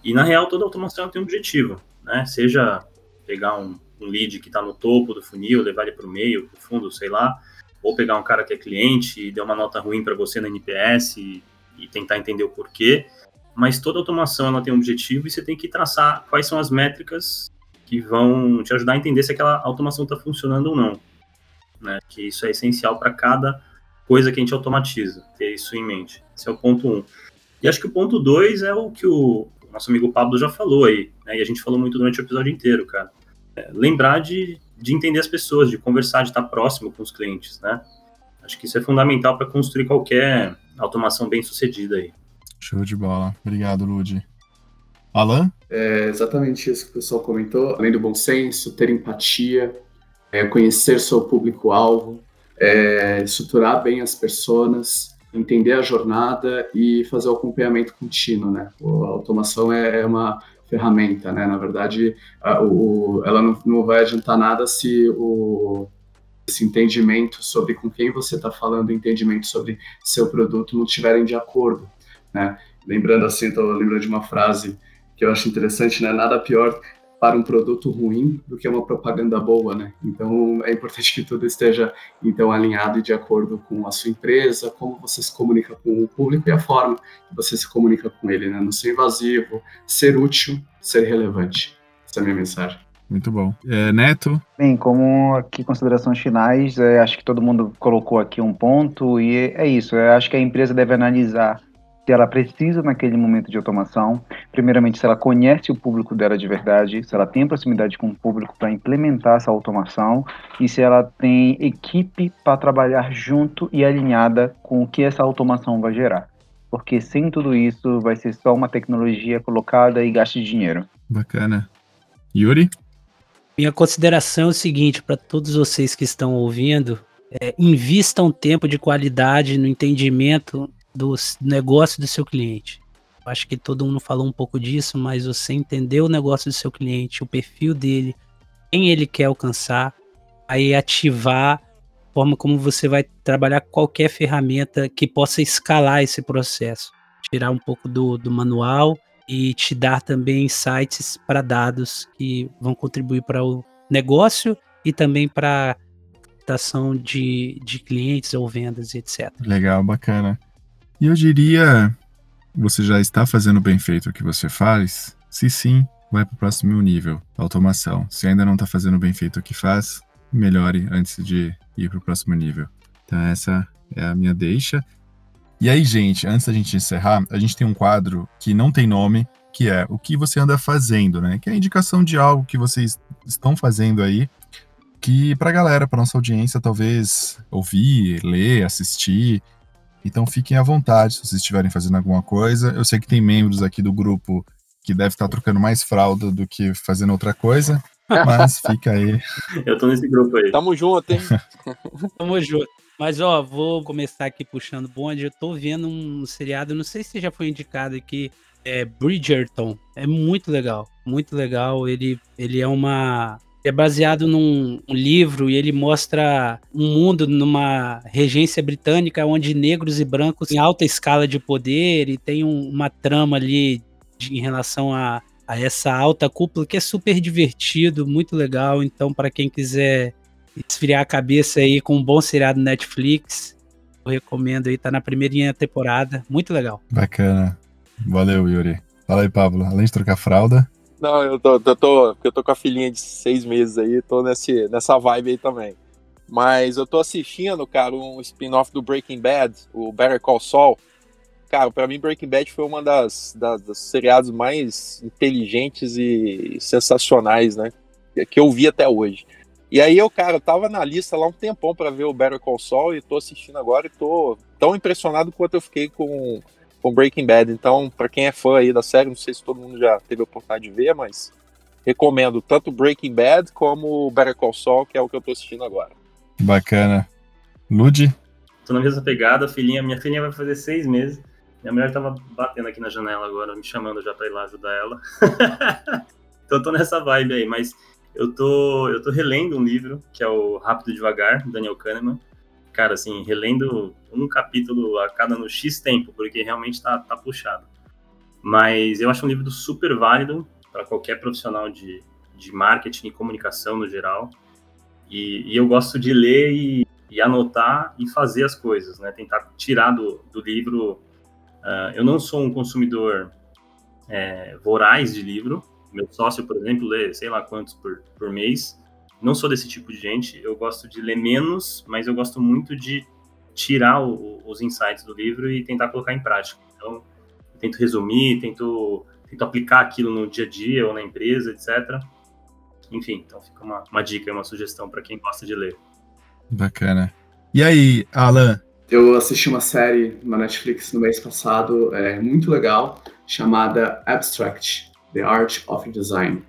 E na real, toda automação tem um objetivo, né? Seja pegar um, um lead que está no topo do funil, levar ele para o meio, para o fundo, sei lá, ou pegar um cara que é cliente e deu uma nota ruim para você no NPS e, e, tentar entender o porquê. Mas toda automação ela tem um objetivo e você tem que traçar quais são as métricas que vão te ajudar a entender se aquela automação está funcionando ou não. Né? Que isso é essencial para cada coisa que a gente automatiza, ter isso em mente. Esse é o ponto um. E acho que o ponto dois é o que o nosso amigo Pablo já falou aí, né? e a gente falou muito durante o episódio inteiro, cara. É, lembrar de de entender as pessoas, de conversar, de estar próximo com os clientes, né? Acho que isso é fundamental para construir qualquer automação bem sucedida aí. Show de bola. Obrigado, Ludi. Alan? É exatamente isso que o pessoal comentou. Além do bom senso, ter empatia, é, conhecer seu público-alvo, é, estruturar bem as pessoas, entender a jornada e fazer o acompanhamento contínuo, né? A automação é, é uma ferramenta, né? Na verdade, a, o, ela não, não, vai adiantar nada se o esse entendimento sobre com quem você está falando, entendimento sobre seu produto não estiverem de acordo, né? Lembrando assim, estou lembrando de uma frase que eu acho interessante, né? Nada pior para um produto ruim do que uma propaganda boa, né? Então é importante que tudo esteja então alinhado e de acordo com a sua empresa, como você se comunica com o público e a forma que você se comunica com ele, né? Não ser invasivo, ser útil, ser relevante. Essa é a minha mensagem. Muito bom. É, Neto? Bem, como aqui considerações finais, é, acho que todo mundo colocou aqui um ponto e é isso. Eu acho que a empresa deve analisar se ela precisa naquele momento de automação. Primeiramente, se ela conhece o público dela de verdade, se ela tem proximidade com o público para implementar essa automação e se ela tem equipe para trabalhar junto e alinhada com o que essa automação vai gerar. Porque sem tudo isso vai ser só uma tecnologia colocada e gasto de dinheiro. Bacana. Yuri? Minha consideração é o seguinte para todos vocês que estão ouvindo: é, invistam tempo de qualidade no entendimento do negócio do seu cliente. Acho que todo mundo falou um pouco disso, mas você entender o negócio do seu cliente, o perfil dele, quem ele quer alcançar, aí ativar a forma como você vai trabalhar qualquer ferramenta que possa escalar esse processo. Tirar um pouco do, do manual e te dar também insights para dados que vão contribuir para o negócio e também para captação de, de clientes ou vendas, etc. Legal, bacana. E eu diria, você já está fazendo bem feito o que você faz? Se sim, vai para o próximo nível, automação. Se ainda não está fazendo bem feito o que faz, melhore antes de ir para o próximo nível. Então essa é a minha deixa. E aí, gente, antes da gente encerrar, a gente tem um quadro que não tem nome, que é o que você anda fazendo, né? Que é a indicação de algo que vocês estão fazendo aí, que para a galera, para nossa audiência, talvez ouvir, ler, assistir. Então fiquem à vontade se vocês estiverem fazendo alguma coisa. Eu sei que tem membros aqui do grupo que deve estar trocando mais fralda do que fazendo outra coisa, mas fica aí. Eu tô nesse grupo aí. Tamo junto, hein? Tamo junto. Mas, ó, vou começar aqui puxando bonde. Eu tô vendo um seriado, não sei se já foi indicado aqui, é Bridgerton. É muito legal, muito legal. Ele, ele é uma. É baseado num um livro e ele mostra um mundo numa regência britânica onde negros e brancos em alta escala de poder e tem um, uma trama ali de, em relação a, a essa alta cúpula que é super divertido, muito legal. Então, para quem quiser esfriar a cabeça aí com um bom seriado Netflix. Eu recomendo aí, tá na primeirinha temporada. Muito legal. Bacana. Valeu, Yuri. Fala aí, Pablo. Além de trocar fralda. Não, eu tô, eu tô, eu tô com a filhinha de seis meses aí, tô nesse, nessa vibe aí também. Mas eu tô assistindo, cara, um spin-off do Breaking Bad, o Better Call Saul. Cara, para mim Breaking Bad foi uma das, das, das seriados mais inteligentes e sensacionais, né? Que eu vi até hoje. E aí eu, cara, eu tava na lista lá um tempão para ver o Better Call Saul e tô assistindo agora e tô tão impressionado quanto eu fiquei com, com Breaking Bad. Então, para quem é fã aí da série, não sei se todo mundo já teve a oportunidade de ver, mas recomendo tanto Breaking Bad como Better Call Saul, que é o que eu tô assistindo agora. Bacana. Lud? Tô na mesma pegada, filhinha, minha filhinha vai fazer seis meses. Minha mulher tava batendo aqui na janela agora, me chamando já pra ir lá ajudar ela. então tô nessa vibe aí, mas eu tô, eu tô relendo um livro, que é o Rápido e Devagar, Daniel Kahneman. Cara, assim, relendo um capítulo a cada no X tempo, porque realmente tá, tá puxado. Mas eu acho um livro super válido para qualquer profissional de, de marketing e comunicação no geral. E, e eu gosto de ler e, e, anotar e fazer as coisas, né? Tentar tirar do, do livro. Uh, eu não sou um consumidor é, voraz de livro, meu sócio, por exemplo, lê sei lá quantos por, por mês. Não sou desse tipo de gente. Eu gosto de ler menos, mas eu gosto muito de tirar o, os insights do livro e tentar colocar em prática. Então, tento resumir, tento, tento aplicar aquilo no dia a dia ou na empresa, etc. Enfim, então fica uma, uma dica, uma sugestão para quem gosta de ler. Bacana. E aí, Alan? Eu assisti uma série na Netflix no mês passado, é muito legal, chamada Abstract. The Art of Design.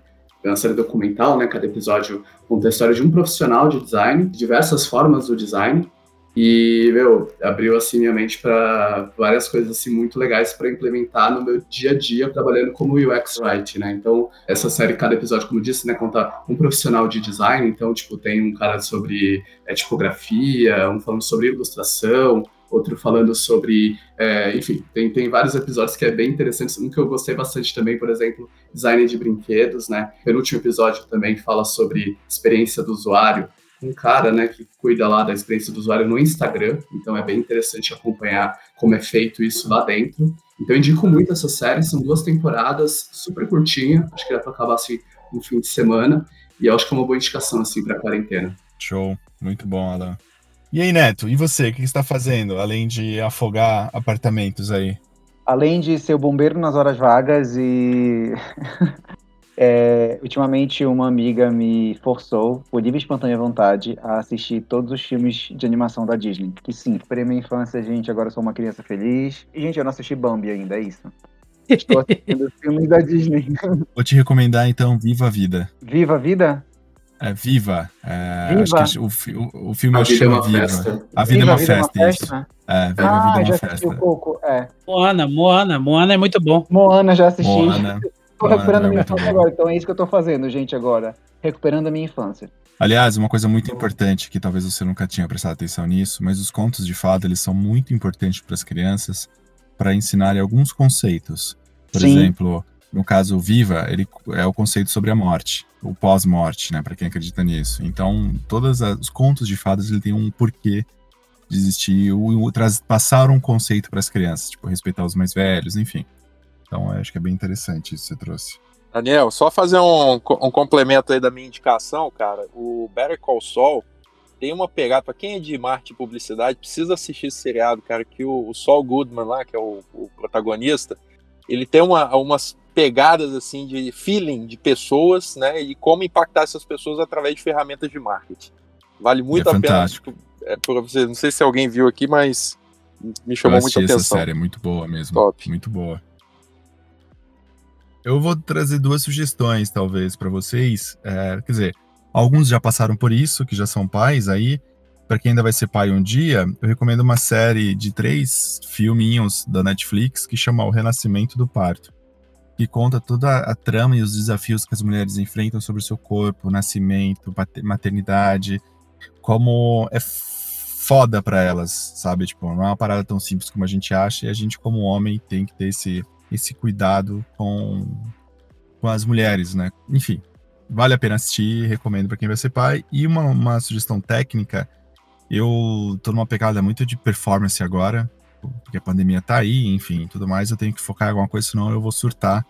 É uma série documental, né? Cada episódio conta a história de um profissional de design, diversas formas do design. E, meu, abriu assim minha mente para várias coisas assim muito legais para implementar no meu dia a dia trabalhando como UX writer, né? Então, essa série, cada episódio, como disse, né, conta um profissional de design. Então, tipo, tem um cara sobre é, tipografia, um falando sobre ilustração, outro falando sobre, é, enfim, tem, tem vários episódios que é bem interessante. Um que eu gostei bastante também, por exemplo, design de brinquedos, né? Penúltimo episódio também fala sobre experiência do usuário. Um cara, né, que cuida lá da experiência do usuário no Instagram, então é bem interessante acompanhar como é feito isso lá dentro. Então indico muito essa série, são duas temporadas, super curtinha, acho que dá para acabar assim no fim de semana, e eu acho que é uma boa indicação assim para quarentena. Show, muito bom, Alan. E aí, Neto, e você? O que você está fazendo, além de afogar apartamentos aí? Além de ser o bombeiro nas horas vagas e. é, ultimamente, uma amiga me forçou, por livre e espontânea vontade, a assistir todos os filmes de animação da Disney. Que sim, para minha infância, gente, agora sou uma criança feliz. E, gente, eu não assisti Bambi ainda, é isso. Estou assistindo filmes da Disney. Vou te recomendar, então, Viva a Vida. Viva a Vida? É Viva. É, Viva. Acho que o, o, filme a vida chama é Viva. Festa. A vida, Viva, é, uma festa, é uma festa, É, Viva ah, a Vida é uma festa. Um pouco, é. Moana, Moana, Moana é muito bom. Moana já assisti. Moana. Tô recuperando a minha infância agora, então é isso que eu tô fazendo, gente, agora. Recuperando a minha infância. Aliás, uma coisa muito importante que talvez você nunca tinha prestado atenção nisso, mas os contos de fada eles são muito importantes para as crianças para ensinarem alguns conceitos. Por Sim. exemplo, no caso Viva, ele é o conceito sobre a morte, o pós-morte, né, para quem acredita nisso. Então, todos os contos de fadas ele tem um porquê de existir, o, o passar um conceito para as crianças, tipo respeitar os mais velhos, enfim. Então, acho que é bem interessante isso que você trouxe. Daniel, só fazer um, um complemento aí da minha indicação, cara. O Better Call Saul tem uma pegada, para quem é de marketing e publicidade, precisa assistir esse seriado, cara, que o, o Saul Goodman lá, que é o, o protagonista, ele tem uma, umas pegadas assim de feeling de pessoas, né, e como impactar essas pessoas através de ferramentas de marketing. Vale muito é a fantástico. pena. É, para você, não sei se alguém viu aqui, mas me chamou muita atenção. Essa série é muito boa mesmo. Top. Muito boa. Eu vou trazer duas sugestões, talvez, para vocês. É, quer dizer, alguns já passaram por isso, que já são pais aí. Para quem ainda vai ser pai um dia, eu recomendo uma série de três filminhos da Netflix que chama O Renascimento do Parto, que conta toda a trama e os desafios que as mulheres enfrentam sobre o seu corpo, nascimento, maternidade, como é foda para elas, sabe? Tipo, não é uma parada tão simples como a gente acha e a gente como homem tem que ter esse esse cuidado com, com as mulheres, né? Enfim, vale a pena assistir, recomendo para quem vai ser pai. E uma, uma sugestão técnica, eu tô numa pegada muito de performance agora, porque a pandemia tá aí, enfim, tudo mais, eu tenho que focar em alguma coisa, senão eu vou surtar,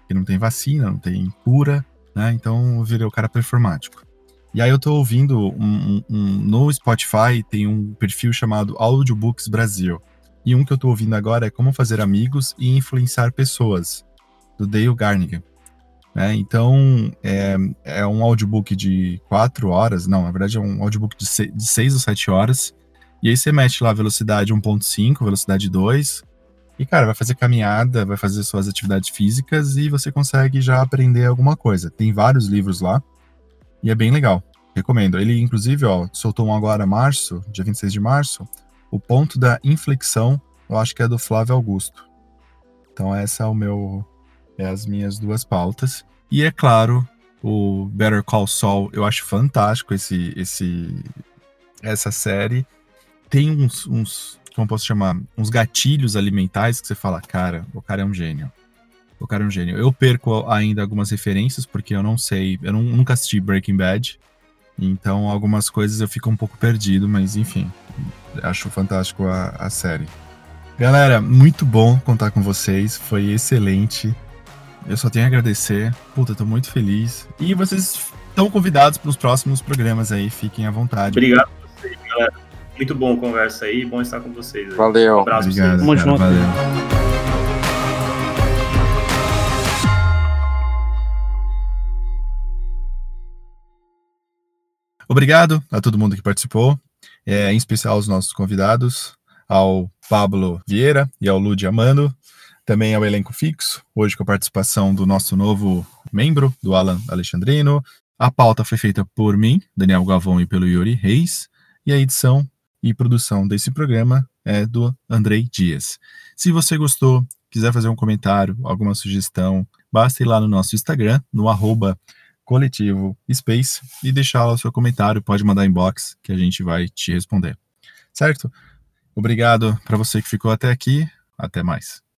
porque não tem vacina, não tem cura, né? Então eu virei o cara performático. E aí eu tô ouvindo um, um, um, no Spotify tem um perfil chamado Audiobooks Brasil. E um que eu tô ouvindo agora é Como Fazer Amigos e Influenciar Pessoas, do Dale Garnigan. Né? Então, é, é, um audiobook de quatro horas, não, na verdade é um audiobook de, se, de seis ou sete horas, e aí você mete lá velocidade 1.5, velocidade 2, e cara, vai fazer caminhada, vai fazer suas atividades físicas e você consegue já aprender alguma coisa. Tem vários livros lá, e é bem legal, recomendo. Ele, inclusive, ó, soltou um agora março, dia 26 de março, o ponto da inflexão, eu acho que é do Flávio Augusto. Então essa é o meu é as minhas duas pautas. E é claro, o Better Call Saul, eu acho fantástico esse esse essa série. Tem uns, uns como posso chamar, uns gatilhos alimentares que você fala, cara, o cara é um gênio. O cara é um gênio. Eu perco ainda algumas referências porque eu não sei, eu não, nunca assisti Breaking Bad. Então algumas coisas eu fico um pouco perdido, mas enfim, acho fantástico a, a série. Galera, muito bom contar com vocês, foi excelente. Eu só tenho a agradecer. Puta, tô muito feliz. E vocês estão convidados para os próximos programas aí, fiquem à vontade. Obrigado a vocês, galera. Muito bom a conversa aí, bom estar com vocês. Valeu. Um abraço Obrigado, Tamo junto. Valeu. Obrigado a todo mundo que participou é, em especial aos nossos convidados, ao Pablo Vieira e ao Ludi Amando, também ao elenco fixo, hoje com a participação do nosso novo membro, do Alan Alexandrino. A pauta foi feita por mim, Daniel Galvão, e pelo Yuri Reis, e a edição e produção desse programa é do Andrei Dias. Se você gostou, quiser fazer um comentário, alguma sugestão, basta ir lá no nosso Instagram, no arroba coletivo Space e deixar lá o seu comentário, pode mandar inbox que a gente vai te responder. Certo? Obrigado para você que ficou até aqui. Até mais.